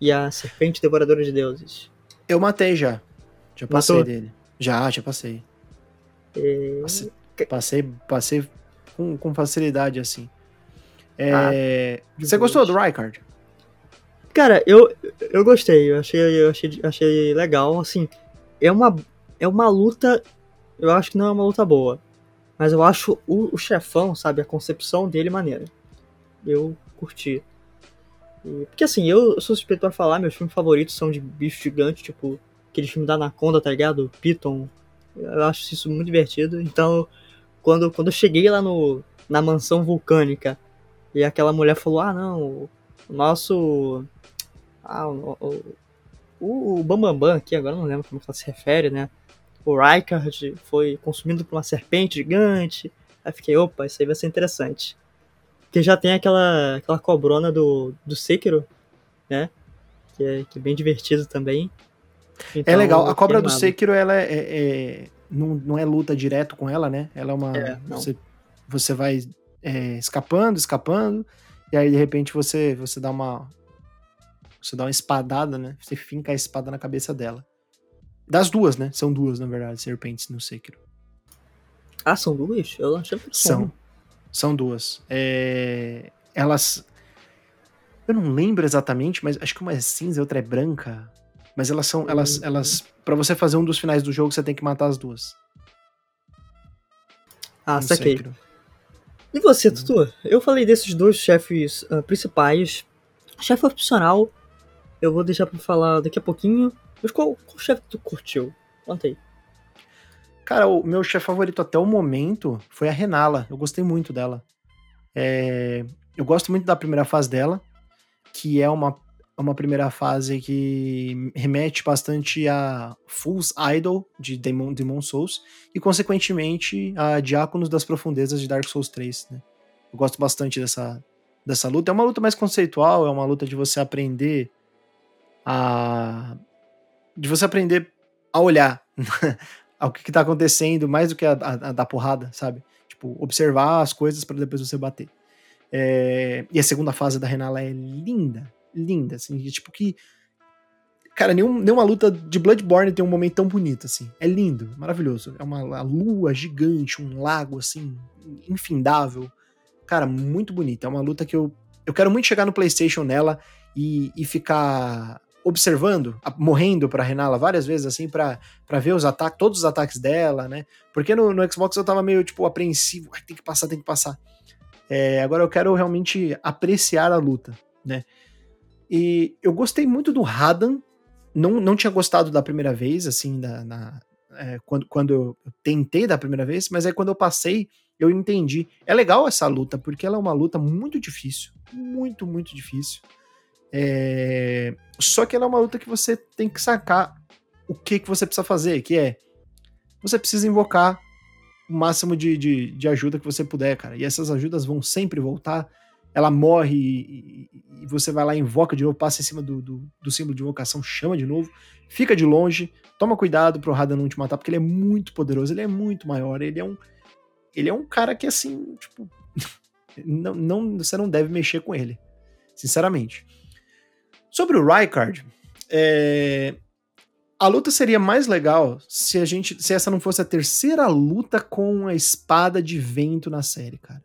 e a Serpente Devoradora de Deuses. Eu matei já. Já passei Matou? dele. Já, já passei. É... Passei, passei, passei com, com facilidade, assim. É... Ah, você gostou do Rykard? Cara, eu, eu gostei, eu achei, eu achei, achei legal, assim, é uma, é uma luta, eu acho que não é uma luta boa, mas eu acho o, o chefão, sabe, a concepção dele maneira eu curti. E, porque assim, eu sou suspeito pra falar, meus filmes favoritos são de bicho gigante, tipo aquele filme da Anaconda, tá ligado? Python. Eu acho isso muito divertido. Então, quando, quando eu cheguei lá no, na mansão vulcânica e aquela mulher falou: Ah, não, o nosso. Ah, o, o, o Bambambam aqui, agora não lembro como ela se refere, né? O Rykard foi consumido por uma serpente gigante. Aí fiquei, opa, isso aí vai ser interessante. Porque já tem aquela, aquela cobrona do, do Sekiro, né? Que é, que é bem divertido também. Então, É legal. A cobra do. Sekiro, ela é, é- é- não, não é luta direto com ela, né? Ela é uma. É, não. você, você vai é, escapando, escapando, e aí de repente você, você dá uma. Você dá uma espadada, né? Você finca a espada na cabeça dela. Das duas, né? São duas, na verdade, serpentes no Sekiro. Ah, são duas? Eu achei que só São. São duas. É, Elas. Eu não lembro exatamente, mas acho que uma é cinza e outra é branca. Mas elas são. Elas. Hum. elas para você fazer um dos finais do jogo, você tem que matar as duas. Ah, no saquei. Sekiro. E você, Tutu? Eu falei desses dois chefes ah, principais. Chefe opcional, eu vou deixar pra falar daqui a pouquinho. Mas qual, qual chefe tu curtiu? Conta aí. Cara, o meu chefe favorito até o momento foi a Renala. Eu gostei muito dela. É, Eu gosto muito da primeira fase dela, que é uma, uma primeira fase que remete bastante a Fool's Idol de Demon, Demon Souls e, consequentemente, a Diáconos das Profundezas de Dark Souls 3. Né? Eu gosto bastante dessa, dessa luta. É uma luta mais conceitual, é uma luta de você aprender a. de você aprender a olhar [laughs] ao que, que tá acontecendo, mais do que a, a, a dar porrada, sabe? Tipo, observar as coisas para depois você bater. É, e a segunda fase da Renala é linda, linda, assim, tipo que. Cara, nenhum, nenhuma luta de Bloodborne tem um momento tão bonito, assim. É lindo, maravilhoso. É uma lua gigante, um lago, assim, infindável. Cara, muito bonita. É uma luta que eu. Eu quero muito chegar no PlayStation nela e, e ficar observando, morrendo pra Renala várias vezes, assim, pra, pra ver os ataques, todos os ataques dela, né? Porque no, no Xbox eu tava meio, tipo, apreensivo. Tem que passar, tem que passar. É, agora eu quero realmente apreciar a luta, né? E eu gostei muito do Radan. Não, não tinha gostado da primeira vez, assim, da, na, é, quando, quando eu tentei da primeira vez, mas aí quando eu passei, eu entendi. É legal essa luta, porque ela é uma luta muito difícil. Muito, muito difícil. É, Só que ela é uma luta que você tem que sacar o que, que você precisa fazer, que é você precisa invocar o máximo de, de, de ajuda que você puder, cara. E essas ajudas vão sempre voltar. Ela morre e, e- e você vai lá, invoca de novo, passa em cima do, do, do símbolo de invocação, chama de novo, fica de longe, toma cuidado pro Radan não te matar, porque ele é muito poderoso, ele é muito maior, ele é um. Ele é um cara que assim, tipo. [laughs] não, não, você não deve mexer com ele. Sinceramente. Sobre o Rykard, é, a luta seria mais legal se a gente, se essa não fosse a terceira luta com a espada de vento na série, cara.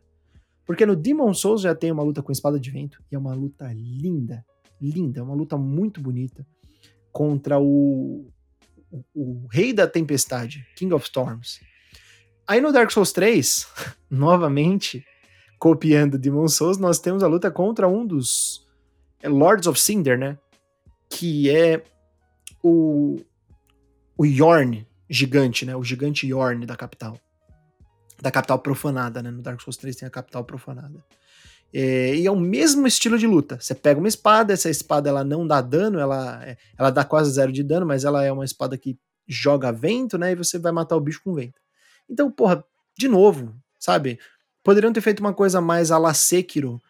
Porque no Demon Souls já tem uma luta com espada de vento e é uma luta linda, linda, é uma luta muito bonita contra o, o, o rei da tempestade, King of Storms. Aí no Dark Souls 3, [laughs] novamente, copiando Demon Souls, nós temos a luta contra um dos Lords of Cinder, né? Que é o, o Yorn gigante, né? O gigante Yorn da capital. Da capital profanada, né? No Dark Souls 3 tem a capital profanada. É, e é o mesmo estilo de luta. Você pega uma espada, essa espada ela não dá dano, ela, é- ela dá quase zero de dano, mas ela é uma espada que joga vento, né? E você vai matar o bicho com vento. Então, porra, de novo, sabe? Poderiam ter feito uma coisa mais a la Sekiro,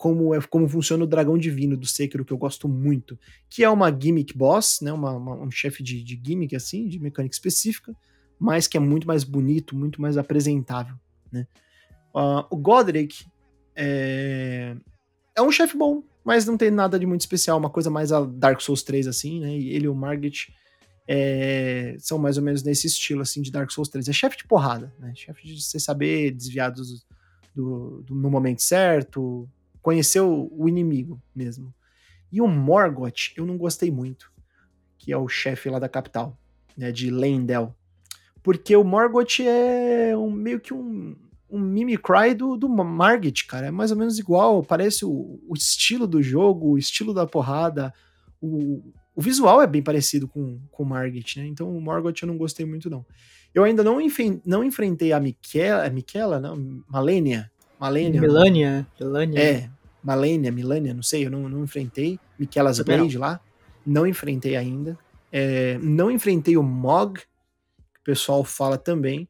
como, é, como funciona o dragão divino do Sekiro, que eu gosto muito, que é uma gimmick boss, né? Uma, uma- um chefe de, de gimmick, assim, de mecânica específica, mas que é muito mais bonito, muito mais apresentável, né? Ah, o Godric é, é um chefe bom, mas não tem nada de muito especial, uma coisa mais a Dark Souls 3, assim, né? E ele e o Margit é, são mais ou menos nesse estilo, assim, de Dark Souls 3. É chefe de porrada, né? Chefe de você saber desviar dos- do, do- no momento certo, conhecer o, o inimigo mesmo. E o Morgoth, eu não gostei muito, que é o chefe lá da capital, né, de Leyndell. Porque o Morgoth é um, meio que um, um mimicry do, do Margit, cara. É mais ou menos igual, parece o, o estilo do jogo, o estilo da porrada, o, o visual é bem parecido com, com o Margit, né? Então o Morgoth eu não gostei muito, não. Eu ainda não, enfen- não enfrentei a Miquela, é Miquela, não? Malenia. Malenia. Melania. Melania. É, Malenia, Milania, não sei, eu não, não enfrentei. Não. Blade lá, não enfrentei ainda. É, não enfrentei o Mog, que o pessoal fala também.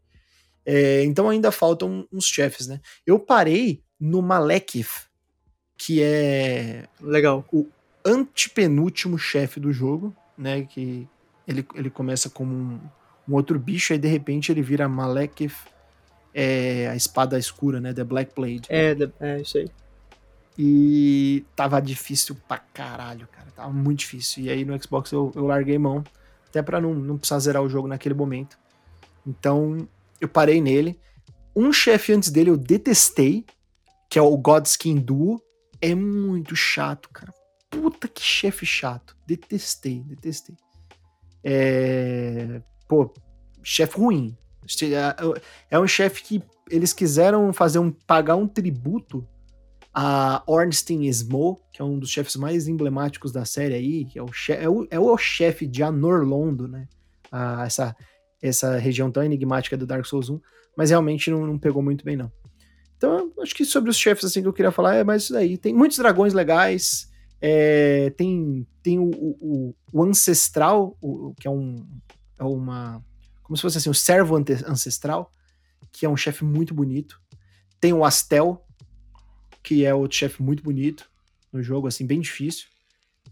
É, então ainda faltam uns chefes, né? Eu parei no Malekith, que é Legal. antepenúltimo chefe do jogo, né? Que ele, ele começa como um, um outro bicho, aí de repente ele vira Malekith, é, a espada escura, né? The Black Blade. É, é isso aí. E tava difícil pra caralho, cara. Tava muito difícil. E aí no Xbox eu, eu larguei mão, até pra não, não precisar zerar o jogo naquele momento. Então eu parei nele. Um chefe antes dele eu detestei, que é o Godskin Duo. É muito chato, cara. Puta que chefe chato. Detestei, detestei. É... Pô, chefe ruim. É, é um chefe que eles quiseram fazer um pagar um tributo a Ornstein Smo, que é um dos chefes mais emblemáticos da série aí, que é o, chefe, é o, é o chefe de Anorlondo, né? Ah, essa, essa região tão enigmática do Dark Souls 1, mas realmente não, não pegou muito bem, não. Então, acho que sobre os chefes assim que eu queria falar é mais isso daí. Tem muitos dragões legais, é, tem, tem o, o, o Ancestral, o, que é um. É uma. Como se fosse assim, o Servo Ancestral, que é um chefe muito bonito. Tem o Astel, que é outro chefe muito bonito no jogo, assim, bem difícil.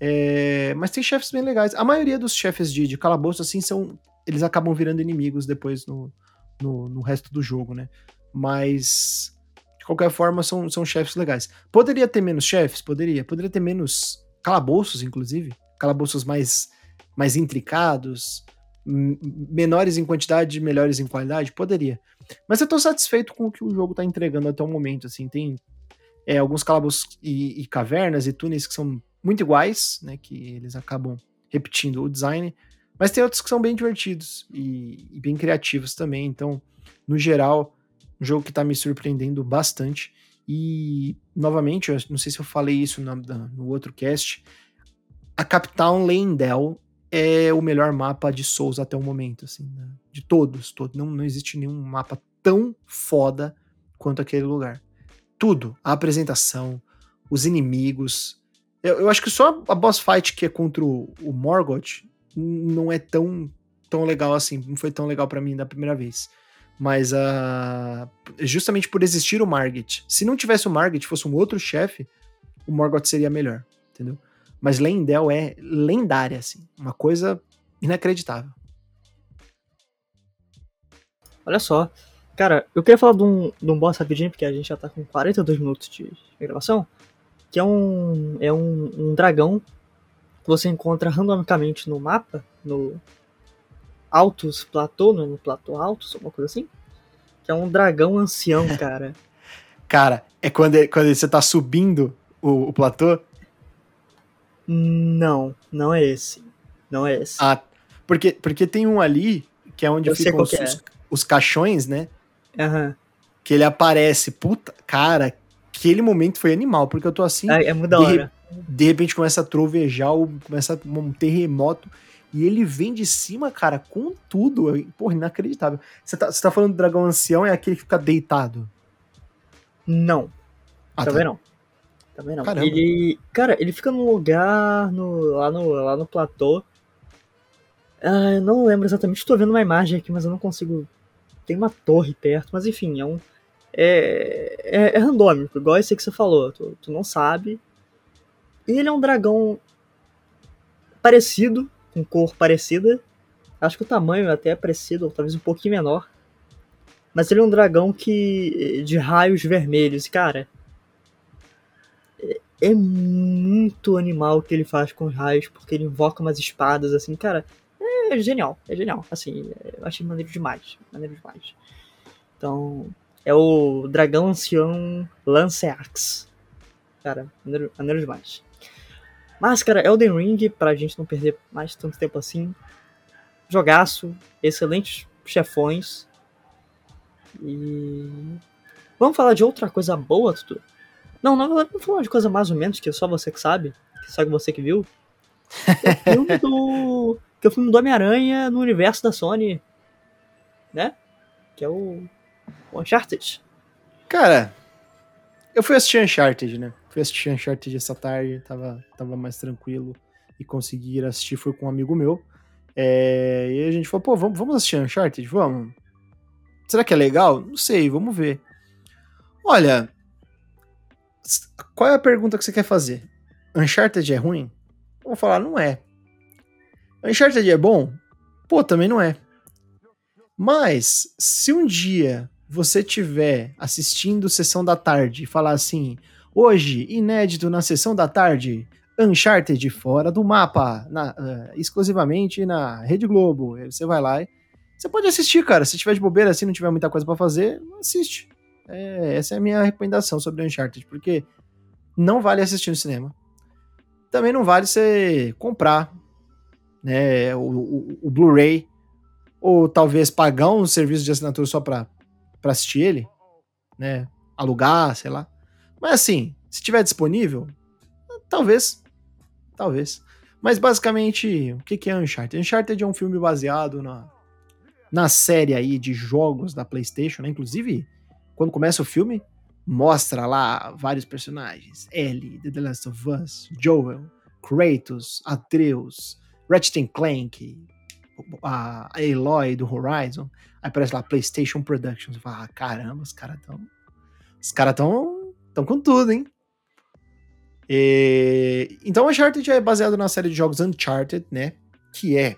É, mas tem chefes bem legais. A maioria dos chefes de, de calabouço, assim, são. Eles acabam virando inimigos depois no, no, no, resto do jogo, né? Mas. De qualquer forma, são, são chefes legais. Poderia ter menos chefes? Poderia. Poderia ter menos calabouços, inclusive. Calabouços mais, mais intricados, menores em quantidade, melhores em qualidade? Poderia. Mas eu tô satisfeito com o que o jogo tá entregando até o momento, assim. Tem é, alguns calabouços e, e, cavernas e túneis que são muito iguais, né? Que eles acabam repetindo o design. Mas tem outros que são bem divertidos e, e bem criativos também. Então, no geral, um jogo que está me surpreendendo bastante. E, novamente, eu não sei se eu falei isso no, no outro cast, a Capital Leyndell é o melhor mapa de Souls até o momento, assim, né? de todos, todos. Não, não existe nenhum mapa tão foda quanto aquele lugar tudo. A apresentação, os inimigos. Eu, eu acho que só a boss fight que é contra o, o Morgoth não é tão, tão legal assim. Não foi tão legal para mim da primeira vez. Mas uh, justamente por existir o Margit. Se não tivesse o Margit, fosse um outro chefe, o Morgoth seria melhor, entendeu? Mas Lendel é lendária, assim. Uma coisa inacreditável. Olha só, Cara, eu queria falar de um, de um boss rapidinho, porque a gente já tá com 42 minutos de, gravação. Que é um. É um, um dragão que você encontra randomicamente no mapa, no Altos Platô, no, no Platô Altos, alguma coisa assim. Que é um dragão ancião, [laughs] cara. cara, é quando, quando você tá subindo o, o platô? Não, não é esse. Não é esse. Ah, porque, porque tem um ali que é onde ficam os, é. os caixões, né? Uhum. Que ele aparece. Puta, cara, aquele momento foi animal, porque eu tô assim. É, é muito da hora. De repente começa a trovejar, começa um terremoto. E ele vem de cima, cara, com tudo. Porra, inacreditável. Você tá, você tá falando do dragão ancião, é aquele que fica deitado? Não. Ah, Também tá. não. Também não. Caramba. Ele. Cara, ele fica num lugar no, lá, no, lá no platô. Ah, eu não lembro exatamente. Estou vendo uma imagem aqui, mas eu não consigo tem uma torre perto, mas enfim, é um. É, é, é randômico, igual esse que você falou, tu, tu não sabe. E ele é um dragão parecido, com cor parecida. Acho que o tamanho até é parecido, ou talvez um pouquinho menor. Mas ele é um dragão que. de raios vermelhos, cara. É, muito animal o que ele faz com os raios, porque ele invoca umas espadas, assim, cara é genial, é genial. Assim, eu achei maneiro demais. Maneiro demais. Então, é o dragão ancião Lanceax. Cara, maneiro, maneiro demais. Mas, cara, Elden Ring, pra gente não perder mais tanto tempo assim. Jogaço, excelentes chefões. E. Vamos falar de outra coisa boa, Tutu? Não, não, vamos falar de coisa mais ou menos, que é só você que sabe. Que só você que viu. É o filme [laughs] do que é o filme do Homem-Aranha no universo da Sony, né? Que é o, o Uncharted. Cara, eu fui assistir Uncharted, né? Fui assistir Uncharted essa tarde, tava, tava mais tranquilo e consegui ir assistir, foi com um amigo meu. É, e a gente falou, pô, vamos, vamos assistir Uncharted? Vamos. Será que é legal? Não sei, vamos ver. Olha, qual é a pergunta que você quer fazer? Uncharted é ruim? Vamos falar, não é. Uncharted é bom? Pô, também não é. Mas, se um dia você tiver assistindo sessão da tarde e falar assim, hoje, inédito na sessão da tarde, Uncharted fora do mapa, na, uh, exclusivamente na Rede Globo. Você vai lá e você pode assistir, cara. Se tiver de bobeira assim, não tiver muita coisa para fazer, assiste. É, essa é a minha recomendação sobre Uncharted, porque não vale assistir no cinema. Também não vale você comprar né, o, o, o Blu-ray ou talvez pagar um serviço de assinatura só para assistir ele, né? Alugar, sei lá. Mas assim, se tiver disponível, talvez Talvez. Mas basicamente, o que, é Uncharted? Uncharted é um filme baseado na, na série aí de jogos da PlayStation, né? Inclusive, quando começa o filme, mostra lá vários personagens: Ellie, The Last of Us, Joel, Kratos, Atreus, Ratchet Clank, a Aloy do Horizon. Aí aparece lá PlayStation Productions. Você fala, ah, caramba, os caras tão. Os caras tão. tão com tudo, hein? E, então, Uncharted é baseado na série de jogos Uncharted, né? Que é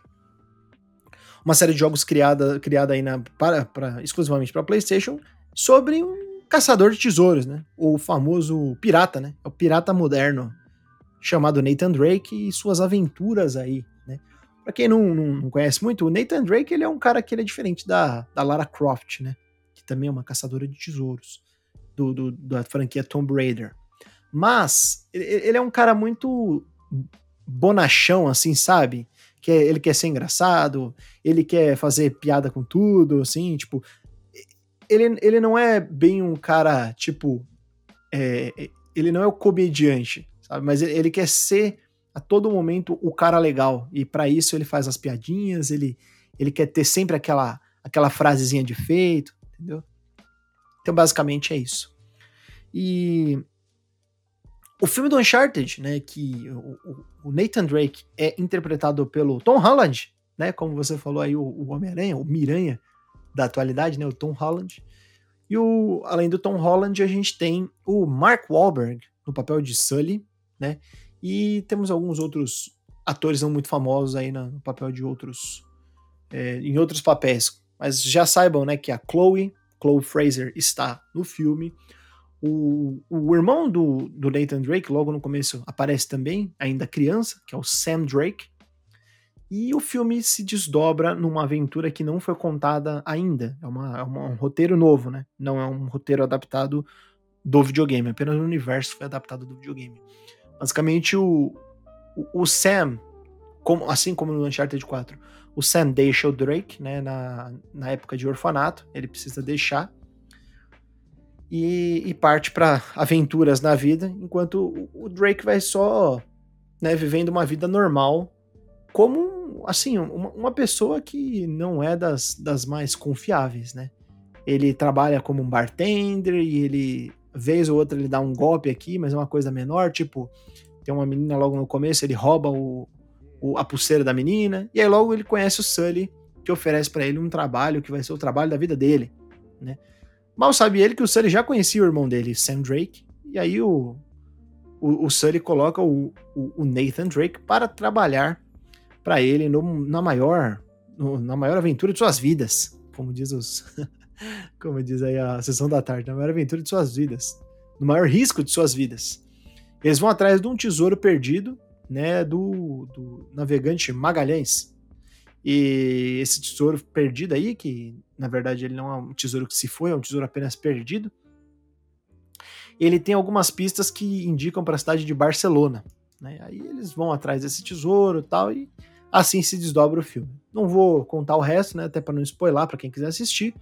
uma série de jogos criada, criada aí na, para, para, exclusivamente para PlayStation sobre um caçador de tesouros, né? O famoso pirata, né? É o pirata moderno chamado Nathan Drake e suas aventuras aí, né? Pra quem não, não, não, conhece muito, o Nathan Drake ele é um cara que ele é diferente da, da Lara Croft, né? Que também é uma caçadora de tesouros do, do da franquia Tomb Raider. Mas ele é um cara muito bonachão, assim, sabe? Que é, ele quer ser engraçado, ele quer fazer piada com tudo, assim, tipo. Ele, ele não é bem um cara, tipo. É, ele não é o comediante, sabe? Mas ele, ele quer ser a todo momento o cara legal. E para isso ele faz as piadinhas, ele, ele quer ter sempre aquela, aquela frasezinha de feito, entendeu? Então, basicamente é isso. E o filme do Uncharted, né, que o, o, Nathan Drake é interpretado pelo Tom Holland, né, como você falou aí, o, o Homem-Aranha, o Miranha da atualidade, né, o Tom Holland. E o, além do Tom Holland, a gente tem o Mark Wahlberg no papel de Sully, né, e temos alguns outros atores não muito famosos aí no papel de outros, é, em outros papéis. Mas já saibam, né, que a Chloe, Chloe Fraser está no filme. O, o irmão do, do Nathan Drake, logo no começo, aparece também, ainda criança, que é o Sam Drake. E o filme se desdobra numa aventura que não foi contada ainda. É, uma, é uma, um roteiro novo, né? Não é um roteiro adaptado do videogame, apenas o universo foi adaptado do videogame. Basicamente, o, o, o Sam, como, assim como no Uncharted 4, o Sam deixa o Drake, né, na, na época de orfanato, ele precisa deixar, e, e parte para aventuras na vida, enquanto o, Drake vai só né, vivendo uma vida normal, como assim uma, uma, pessoa que não é das, das mais confiáveis, né? Ele trabalha como um bartender e ele vez ou outra ele dá um golpe aqui, mas é uma coisa menor, tipo tem uma menina logo no começo ele rouba o, o a pulseira da menina e aí logo ele conhece o Sully que oferece para ele um trabalho que vai ser o trabalho da vida dele, né? Mal sabe ele que o Sully já conhecia o irmão dele, Sam Drake, e aí o, o, o Sully coloca o, o, o, Nathan Drake para trabalhar para ele no, na maior no, na maior aventura de suas vidas, como diz os [laughs] como diz aí a sessão da tarde, na maior aventura de suas vidas, no maior risco de suas vidas. Eles vão atrás de um tesouro perdido, né, do, do navegante Magalhães. E esse tesouro perdido aí, que na verdade ele não é um tesouro que se foi, é um tesouro apenas perdido. Ele tem algumas pistas que indicam para a cidade de Barcelona. Né? Aí eles vão atrás desse tesouro tal, e assim se desdobra o filme. Não vou contar o resto, né? Até para não spoiler para quem quiser assistir.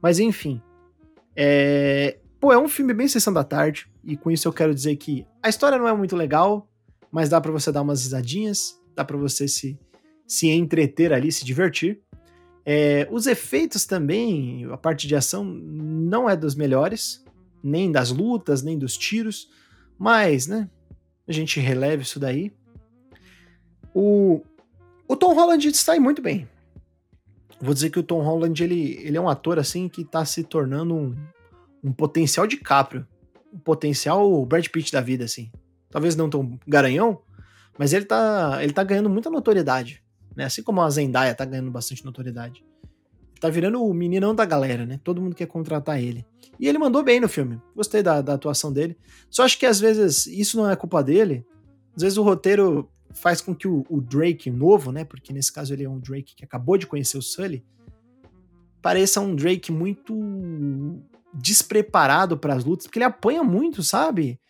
Mas enfim. É... Pô, é um filme bem sessão da tarde. E com isso eu quero dizer que a história não é muito legal, mas dá para você dar umas risadinhas, dá para você se, se entreter ali, se divertir. É, os efeitos também, a parte de ação não é dos melhores, nem das lutas, nem dos tiros, mas, né, a gente releva isso daí. O, o Tom Holland sai muito bem. Vou dizer que o Tom Holland, ele, ele é um ator, assim, que tá se tornando um, um potencial de Caprio. Um potencial Brad Pitt da vida, assim. Talvez não tão garanhão, mas ele tá, ele tá ganhando muita notoriedade né? Assim como a Zendaya tá ganhando bastante notoriedade. Tá virando o meninão da galera, né? Todo mundo quer contratar ele. E ele mandou bem no filme. Gostei da, da atuação dele. Só acho que às vezes isso não é culpa dele. Às vezes o roteiro faz com que o, o Drake novo, né? Porque nesse caso ele é um Drake que acabou de conhecer o Sully, pareça um Drake muito despreparado para as lutas, porque ele apanha muito, sabe?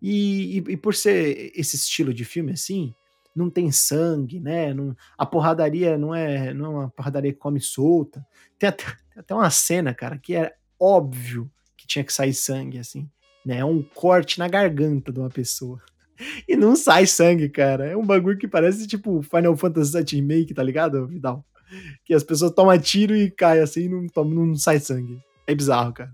E, e, e, por ser esse estilo de filme assim, não tem sangue, né? Não, a porradaria não é, não é uma porradaria que come solta. Tem até, tem até uma cena, cara, que é óbvio que tinha que sair sangue, assim. Né? É um corte na garganta de uma pessoa. [laughs] E não sai sangue, cara. É um bagulho que parece tipo Final Fantasy VII Remake, tá ligado, Vidal? Que as pessoas tomam tiro e caem assim e não, não sai sangue. É bizarro, cara.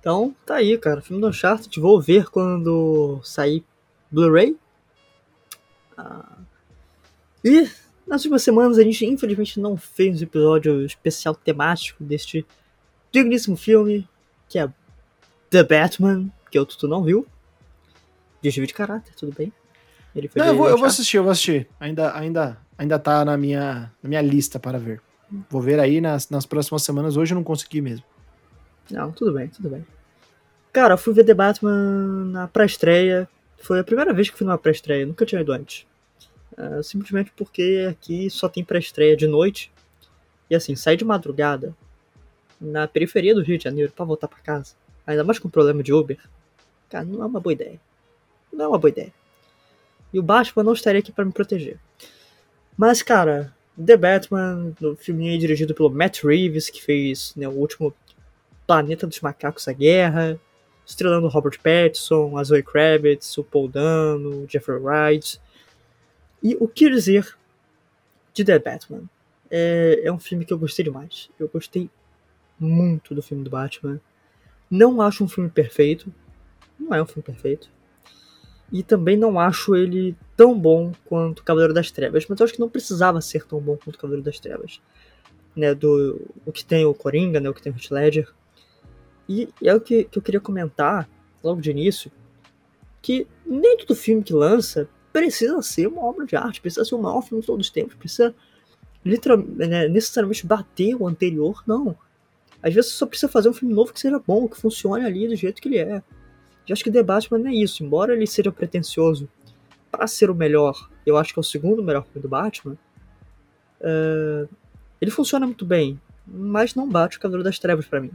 Então, tá aí, cara. Filme do Uncharted, vou ver quando sair Blu-ray. Ah. E nas últimas semanas a gente infelizmente não fez um episódio especial temático deste digníssimo filme, que é The Batman, que o Tutu não viu. Desvio de caráter, tudo bem. Ele foi não, eu vou, eu vou, assistir, eu vou assistir. Ainda, ainda, ainda tá na minha, na minha lista para ver. Vou ver aí nas, nas próximas semanas. Hoje eu não consegui mesmo. Não, tudo bem, tudo bem. Cara, eu fui ver The Batman na pré-estreia. Foi a primeira vez que fui numa pré-estreia, nunca tinha ido antes. Uh, simplesmente porque aqui só tem pré-estreia de noite. E assim, sair de madrugada na periferia do Rio de Janeiro para voltar para casa, ainda mais com problema de Uber, cara, não é uma boa ideia. Não é uma boa ideia. E o Batman não estaria aqui para me proteger. Mas, cara, The Batman, no filme dirigido pelo Matt Reeves, que fez né, o último Planeta dos Macacos a Guerra, estrelando Robert Pattinson, a Zoe Kravitz, o Paul Dano, o Jeffrey Wright. E o que dizer de The Batman? É, é um filme que eu gostei demais. Eu gostei muito do filme do Batman. Não acho um filme perfeito. Não é um filme perfeito. E também não acho ele tão bom quanto Cavaleiro das Trevas. Mas eu acho que não precisava ser tão bom quanto Cavaleiro das Trevas. Né, do, o que tem o Coringa, né, o que tem o Heath Ledger. E é o que, que eu queria comentar logo de início, que nem todo filme que lança precisa ser uma obra de arte, precisa ser o maior filme de todos os tempos, precisa né, necessariamente bater o anterior, não. Às vezes você só precisa fazer um filme novo que seja bom, que funcione ali do jeito que ele é. Eu acho que The Batman é isso, embora ele seja pretencioso para ser o melhor, eu acho que é o segundo melhor filme do Batman, uh, ele funciona muito bem, mas não bate o Cavaleiro das Trevas para mim.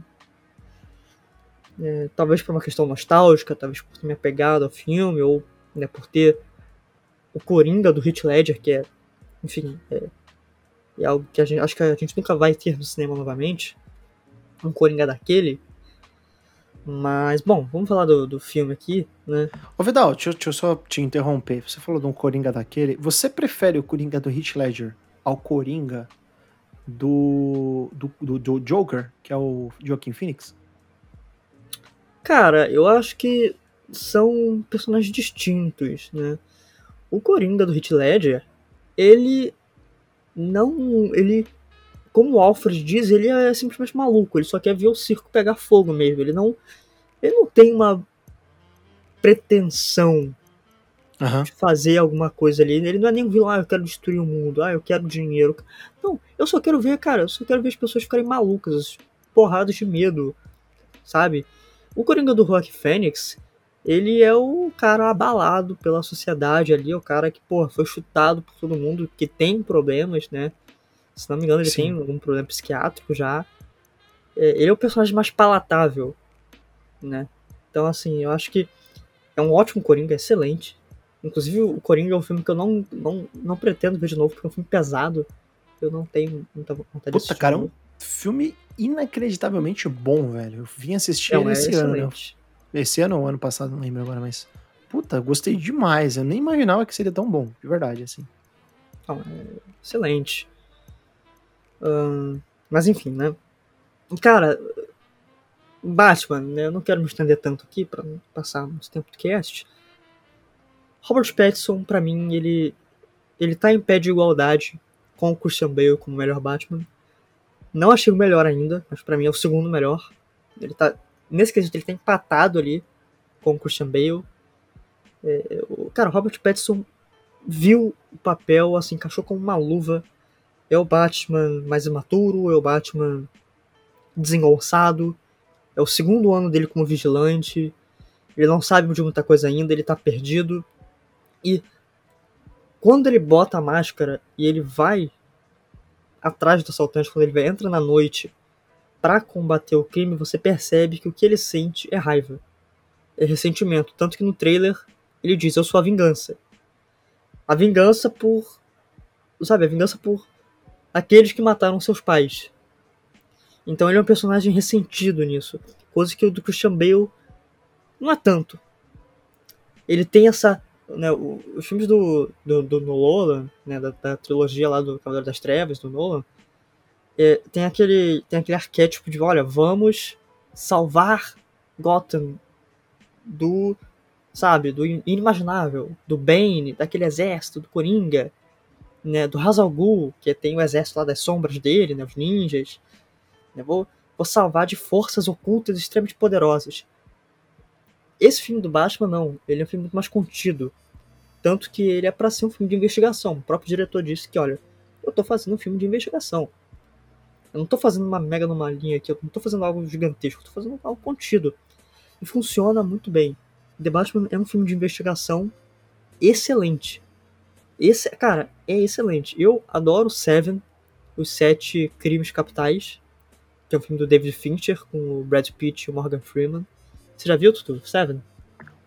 É, talvez por uma questão nostálgica, talvez por ter me apegado ao filme, ou né, por ter o Coringa do Heath Ledger, que é, enfim, é, é algo que a gente, acho que a gente nunca vai ter no cinema novamente, um Coringa daquele. Mas, bom, vamos falar do, do filme aqui, né? Ô Vidal, deixa, deixa eu só te interromper. Você falou de um Coringa daquele. Você prefere o Coringa do Heath Ledger ao Coringa do, do, do, Joker, que é o Joaquin Phoenix? Cara, eu acho que são personagens distintos, né? O Coringa do Heath Ledger, ele não, ele como o Alfred diz, ele é simplesmente maluco, ele só quer ver o circo pegar fogo mesmo, ele não ele não tem uma pretensão uhum. de fazer alguma coisa ali, ele não é nem um vilão, ah, eu quero destruir o mundo, ah, eu quero dinheiro. Não, eu só quero ver, cara, eu só quero ver as pessoas ficarem malucas, porradas de medo, sabe? O Coringa do Rock Fênix, ele é o cara abalado pela sociedade ali, o cara que, pô, foi chutado por todo mundo, que tem problemas, né? Se não me engano, ele Sim. tem algum problema psiquiátrico já. É, ele é o personagem mais palatável, né? Então, assim, eu acho que é um ótimo Coringa, excelente. Inclusive, o Coringa é um filme que eu não, não, não pretendo ver de novo, porque é um filme pesado. Eu não tenho muita vontade Puta, de assistir. Puta, cara, é um filme inacreditavelmente bom, velho. Eu vim assistir é, ele esse é ano, né? Esse ano ou ano passado, não lembro agora, mas. Puta, gostei demais. Eu nem imaginava que seria tão bom, de verdade, assim. Não, é excelente. Mas enfim, né? Cara, Batman, né? Eu não quero me estender tanto aqui para passar muito tempo do cast. Robert Pattinson, para mim, ele ele tá em pé de igualdade com o Christian Bale como melhor Batman. Não achei o melhor ainda, mas para mim é o segundo melhor. Ele tá. Nesse quesito, ele tá empatado ali com o Christian Bale. É, o, cara, Robert Pattinson viu o papel, assim, encaixou como uma luva. É o Batman mais imaturo, é o Batman desengonçado, é o segundo ano dele como vigilante, ele não sabe de muita coisa ainda, ele tá perdido. E quando ele bota a máscara e ele vai atrás do assaltante, quando ele entra na noite para combater o crime, você percebe que o que ele sente é raiva, é ressentimento. Tanto que no trailer ele diz: Eu sou a vingança. A vingança por. Sabe, a vingança por aqueles que mataram seus pais. Então ele é um personagem ressentido nisso. Coisa que o do Christian Bale não é tanto. Ele tem essa. Né, os filmes do, do, do Nolan, né, da, da, trilogia lá do Cavaleiro das Trevas, do Nolan, é, tem, aquele, tem aquele arquétipo de: olha, vamos salvar Gotham do sabe, do inimaginável, do Bane, daquele exército, do Coringa, né, do Hazal que tem o exército lá das sombras dele, né, os ninjas. Né, vou, vou salvar de forças ocultas extremamente poderosas. Esse filme do Batman, não. Ele é um filme muito mais contido. Tanto que ele é para ser um filme de investigação. O próprio diretor disse que, olha, eu tô fazendo um filme de investigação. Eu não tô fazendo uma mega numa linha aqui, eu não tô fazendo algo gigantesco, eu tô fazendo algo contido. E funciona muito bem. The Batman é um filme de investigação excelente. Esse, cara, é excelente. Eu adoro Seven, Os Sete Crimes Capitais, que é um filme do David Fincher com o Brad Pitt e o Morgan Freeman. Você já viu, Tutu? Seven?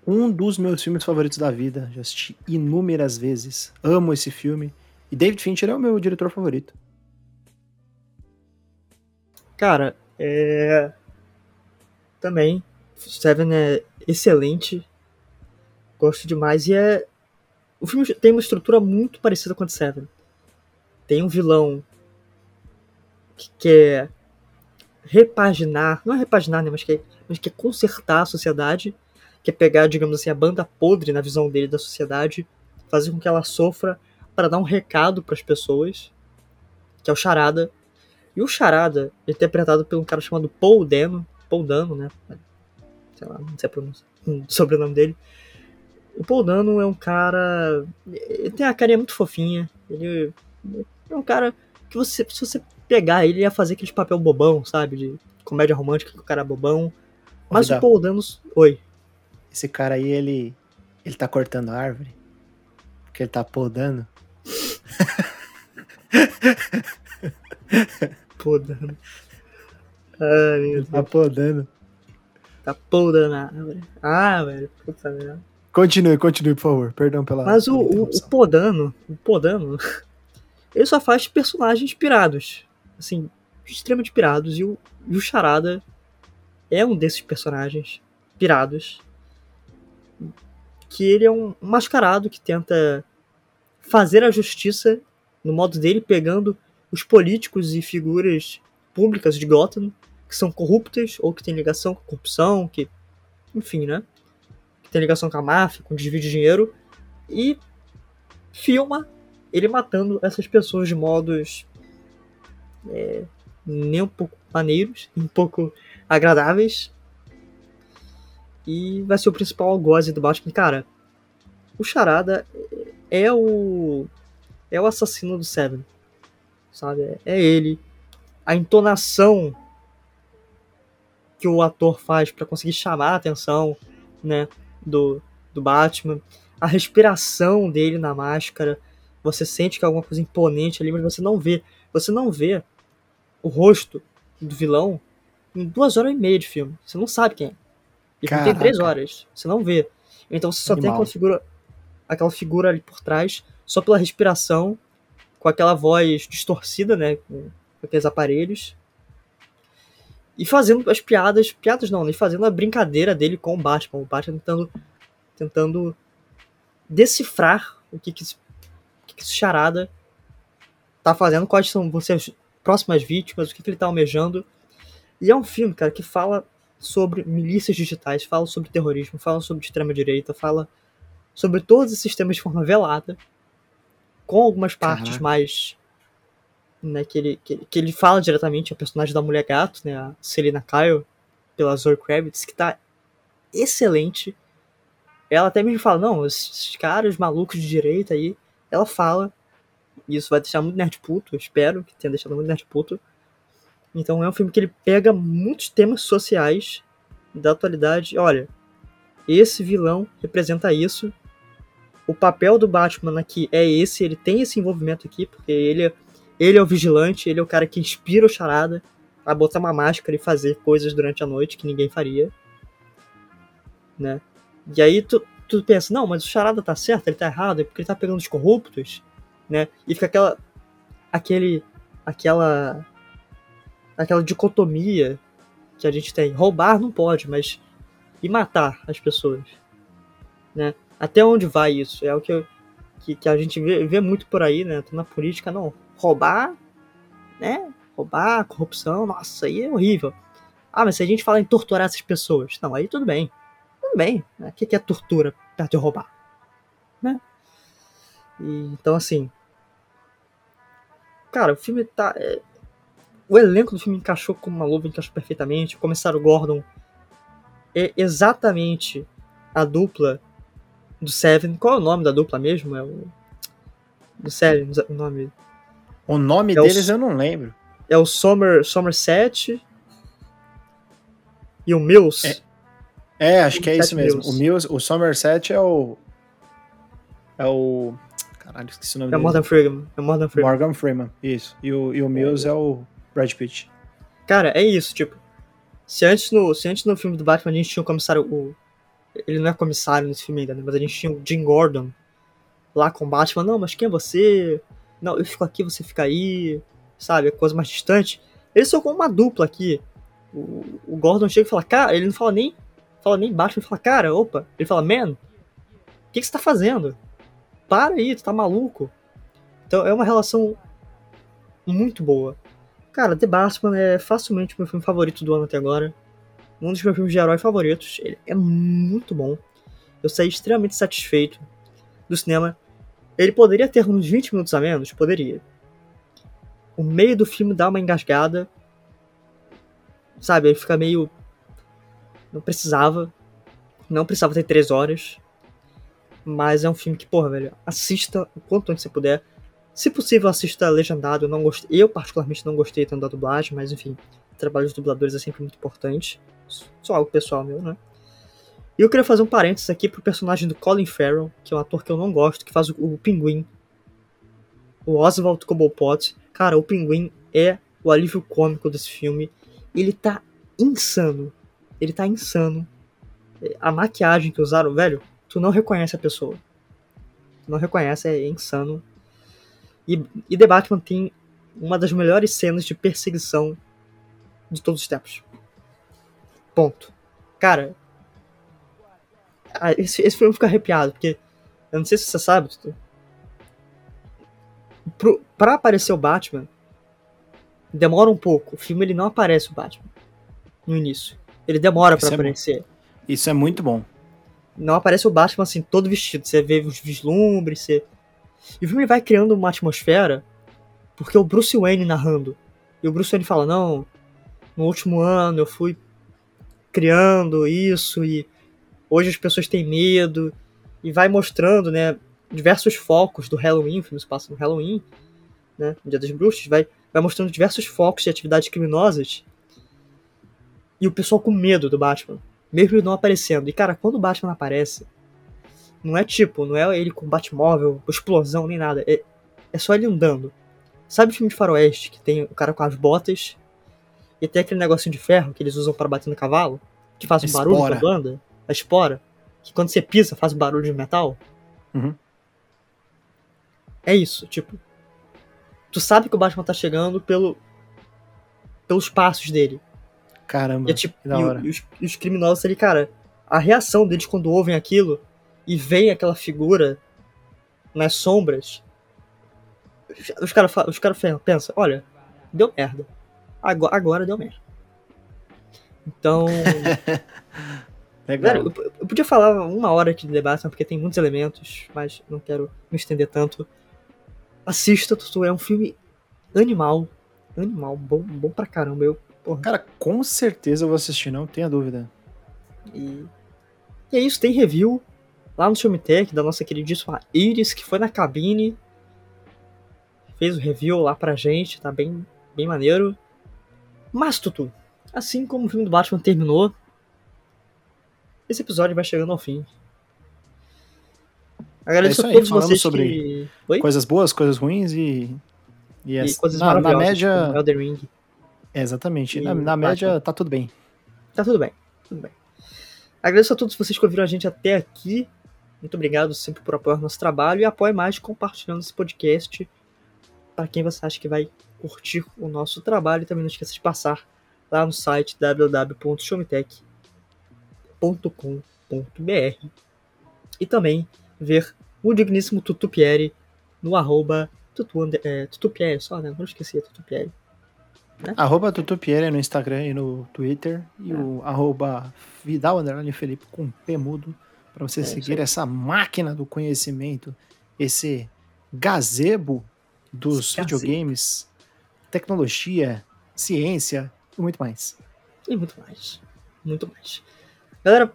Um dos meus filmes favoritos da vida. Já assisti inúmeras vezes. Amo esse filme. E David Fincher é o meu diretor favorito. Cara, é. Também. Seven é excelente. Gosto demais. E é. O filme tem uma estrutura muito parecida com a de Seven. Tem um vilão que quer repaginar, não é repaginar, né, mas quer, mas quer consertar a sociedade, quer pegar, digamos assim, a banda podre na visão dele da sociedade, fazer com que ela sofra para dar um recado para as pessoas, que é o Charada. E o Charada é interpretado por um cara chamado Paul Dano, Paul Dano, né? sei lá, não sei o sobrenome dele. O Paul Dano é um cara. Ele tem a carinha muito fofinha. Ele é um cara que você, se você pegar ele, ia fazer aquele papel bobão, sabe? De comédia romântica que o cara é bobão. Mas o Paul Dano. Oi. Esse cara aí, ele. Ele tá cortando a árvore? Porque ele tá podando? [laughs] podando. Ai, meu Deus. Tá podando. Tá podando a árvore. Ah, velho. Puta merda. Continue, continue, por favor. Perdão pela. Mas o, o, o Podano, o Podano, [laughs] ele só faz personagens inspirados. Assim, extremamente pirados. E o, e o Charada é um desses personagens pirados. Que ele é um mascarado que tenta fazer a justiça no modo dele, pegando os políticos e figuras públicas de Gotham que são corruptas ou que têm ligação com corrupção, que. Enfim, né? Tem ligação com a máfia, com desvio de dinheiro. E filma ele matando essas pessoas de modos. É, nem um pouco maneiros, um pouco agradáveis. E vai ser o principal algoze do Batman. Cara, o Charada é o. É o assassino do Seven. Sabe? É ele. A entonação que o ator faz para conseguir chamar a atenção, né, do, do Batman. A respiração dele na máscara, você sente que é alguma coisa imponente ali, mas você não vê. Você não vê o rosto do vilão em duas horas e meia de filme. Você não sabe quem é. E tem três horas. Você não vê. Então você só Animal. tem aquela figura, aquela figura ali por trás, só pela respiração, com aquela voz distorcida, né? Com aqueles aparelhos e fazendo as piadas, piadas não, né? Fazendo a brincadeira dele com o Batman, o Batman tentando, tentando decifrar o que que, que, que esse charada tá fazendo, quais são as próximas vítimas, o que, que ele tá almejando. E é um filme, cara, que fala sobre milícias digitais, fala sobre terrorismo, fala sobre extrema-direita, fala sobre todos esses temas de forma velada, com algumas partes Caraca. mais né, que ele, que, que, ele fala diretamente, a personagem da Mulher Gato, né, a Selena Kyle, pela Zoe Kravitz, que tá excelente. Ela até mesmo fala, não, esses caras malucos de direita aí ela fala, e isso vai deixar muito nerd puto, eu espero que tenha deixado muito nerd puto. Então é um filme que ele pega muitos temas sociais da atualidade. Olha, esse vilão representa isso. O papel do Batman aqui é esse, ele tem esse envolvimento aqui, porque ele, ele é o vigilante, ele é o cara que inspira o charada a botar uma máscara e fazer coisas durante a noite que ninguém faria. Né? E aí tu, tu pensa, não, mas o charada tá certo, ele tá errado, é porque ele tá pegando os corruptos, né? E fica aquela aquele aquela aquela dicotomia que a gente tem. Roubar não pode, mas e matar as pessoas, né? Até onde vai isso? É o que, eu, que, que, a gente vê, vê muito por aí, né? Na política, não. Roubar, né? Roubar, corrupção, nossa, aí é horrível. Ah, mas se a gente fala em torturar essas pessoas, não, aí tudo bem. Tudo bem. Né? O que é tortura perto de roubar? Né? E, então, assim. Cara, o filme tá. É, o elenco do filme encaixou como uma luva, encaixou perfeitamente. O Gordon é exatamente a dupla do Seven. Qual é o nome da dupla mesmo? É o. Do Seven, o nome. O nome é deles o, eu não lembro. É o Somer, Somerset e o Mills. É, é acho que é isso mesmo. Mills. O Mills, o Somerset é o. É o. Caralho, esqueci o nome é dele. Morgan Freeman. É Morgan Freeman. Morgan Freeman, isso. E o, e o Mills é, é o Brad Pitt. Cara, é isso, tipo. Se antes no, se antes no filme do Batman a gente tinha o comissário. O, ele não é comissário nesse filme ainda, né? Mas a gente tinha o Jim Gordon lá com o Batman. Não, mas quem é você? Não, eu fico aqui, você fica aí. Sabe? É coisa mais distante. Eles são como uma dupla aqui. O, o Gordon chega e fala, cara, ele não fala nem. Fala nem Batman, ele fala, cara, opa. Ele fala, man, o que, que você tá fazendo? Para aí, tu tá maluco. Então é uma relação muito boa. Cara, The Batman é facilmente meu filme favorito do ano até agora. Um dos meus filmes de herói favoritos. Ele é muito bom. Eu saí extremamente satisfeito do cinema. Ele poderia ter uns 20 minutos a menos? Poderia. O meio do filme dá uma engasgada. Sabe, ele fica meio. Não precisava. Não precisava ter 3 horas. Mas é um filme que, porra, velho, assista o quanto antes você puder. Se possível, assista legendado. Eu, não gostei, eu, particularmente, não gostei tanto da dublagem, mas enfim, o trabalho dos dubladores é sempre muito importante. Só algo pessoal meu, né? E eu queria fazer um parênteses aqui pro personagem do Colin Farrell, que é um ator que eu não gosto, que faz o, o Pinguim. O Oswald Cobblepot. Cara, o Pinguim é o alívio cômico desse filme. Ele tá insano. Ele tá insano. A maquiagem que usaram, velho, tu não reconhece a pessoa. Tu não reconhece, é insano. E, e The Batman tem uma das melhores cenas de perseguição de todos os tempos. Ponto. Cara, esse, esse filme fica arrepiado, porque eu não sei se você sabe, pro, pra aparecer o Batman, demora um pouco. O filme ele não aparece o Batman no início. Ele demora para é aparecer. Bom. Isso é muito bom. Não aparece o Batman assim, todo vestido. Você vê os vislumbres, você e o filme vai criando uma atmosfera porque o Bruce Wayne narrando. E o Bruce Wayne fala: Não, no último ano eu fui criando isso e hoje as pessoas têm medo. E vai mostrando, né, diversos focos do Halloween, o filme se passa no Halloween, né, no Dia das Bruxas, vai, vai mostrando diversos focos de atividades criminosas. E o pessoal com medo do Batman, mesmo ele não aparecendo. E cara, quando o Batman aparece, não é tipo, não é ele com Batmóvel, explosão, nem nada. É, é só ele andando. Sabe o filme de faroeste, que tem o cara com as botas e tem aquele negocinho de ferro que eles usam para bater no cavalo? Que faz um espora. barulho quando anda? A espora? Que quando você pisa faz barulho de metal? Uhum. É isso, tipo. Tu sabe que o Batman tá chegando pelo, pelos passos dele. Caramba, e, é, tipo, e, e, os, e os criminosos ali, cara, a reação deles quando ouvem aquilo e vem aquela figura nas sombras, os caras os cara pensam, olha, deu merda. Agora, agora deu merda. Então. [laughs] Legal. eu, eu, podia falar uma hora aqui de debate, porque tem muitos elementos, mas não quero me estender tanto. Assista, Tutu, é um filme animal. Animal, bom, bom pra caramba. Eu, porra. Cara, com certeza eu vou assistir, não tenha dúvida. E, e é isso, tem review lá no Filmetech, da nossa queridíssima Iris, que foi na cabine, fez o review lá pra gente, tá bem, bem maneiro. Mas, Tutu, assim como o filme do Batman terminou, esse episódio vai chegando ao fim. Agradeço É a todos falamos vocês sobre que... Oi? Coisas boas, coisas ruins e. E, E as- coisas na, na maravilhosas, média. Elden Ring. É, exatamente. e Na, na média tá tudo bem. Tá tudo bem, tudo bem. Agradeço a todos vocês que ouviram a gente até aqui. Muito obrigado sempre por apoiar nosso trabalho e apoie mais compartilhando esse podcast para quem você acha que vai curtir o nosso trabalho. E também não esqueça de passar lá no site www.showmetech.com.br e também ver o digníssimo Tutupieri no arroba tutu, é, Tutupieri só, né? Não esqueci, é Tutupieri. Arroba Tutupiere no Instagram e no Twitter. E É. o arroba Vidal Underline Felipe com P mudo. Pra você É seguir essa máquina do conhecimento, esse gazebo dos gazebo. videogames, tecnologia, ciência e muito mais. E muito mais. Muito mais. Galera,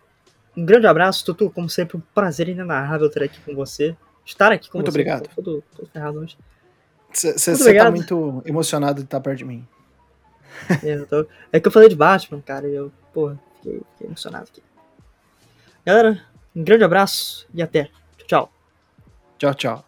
um grande abraço, Tutu. Como sempre, um prazer inenarrável ter aqui com você. Estar aqui com Muito você. obrigado. Tô Todo, todo ferrado hoje. Você tá obrigado. muito emocionado de estar perto de mim. É, tô- é que eu falei de Batman, cara, e eu, porra, fiquei, fiquei emocionado aqui. Galera, um grande abraço e até. Tchau, tchau. Tchau, tchau.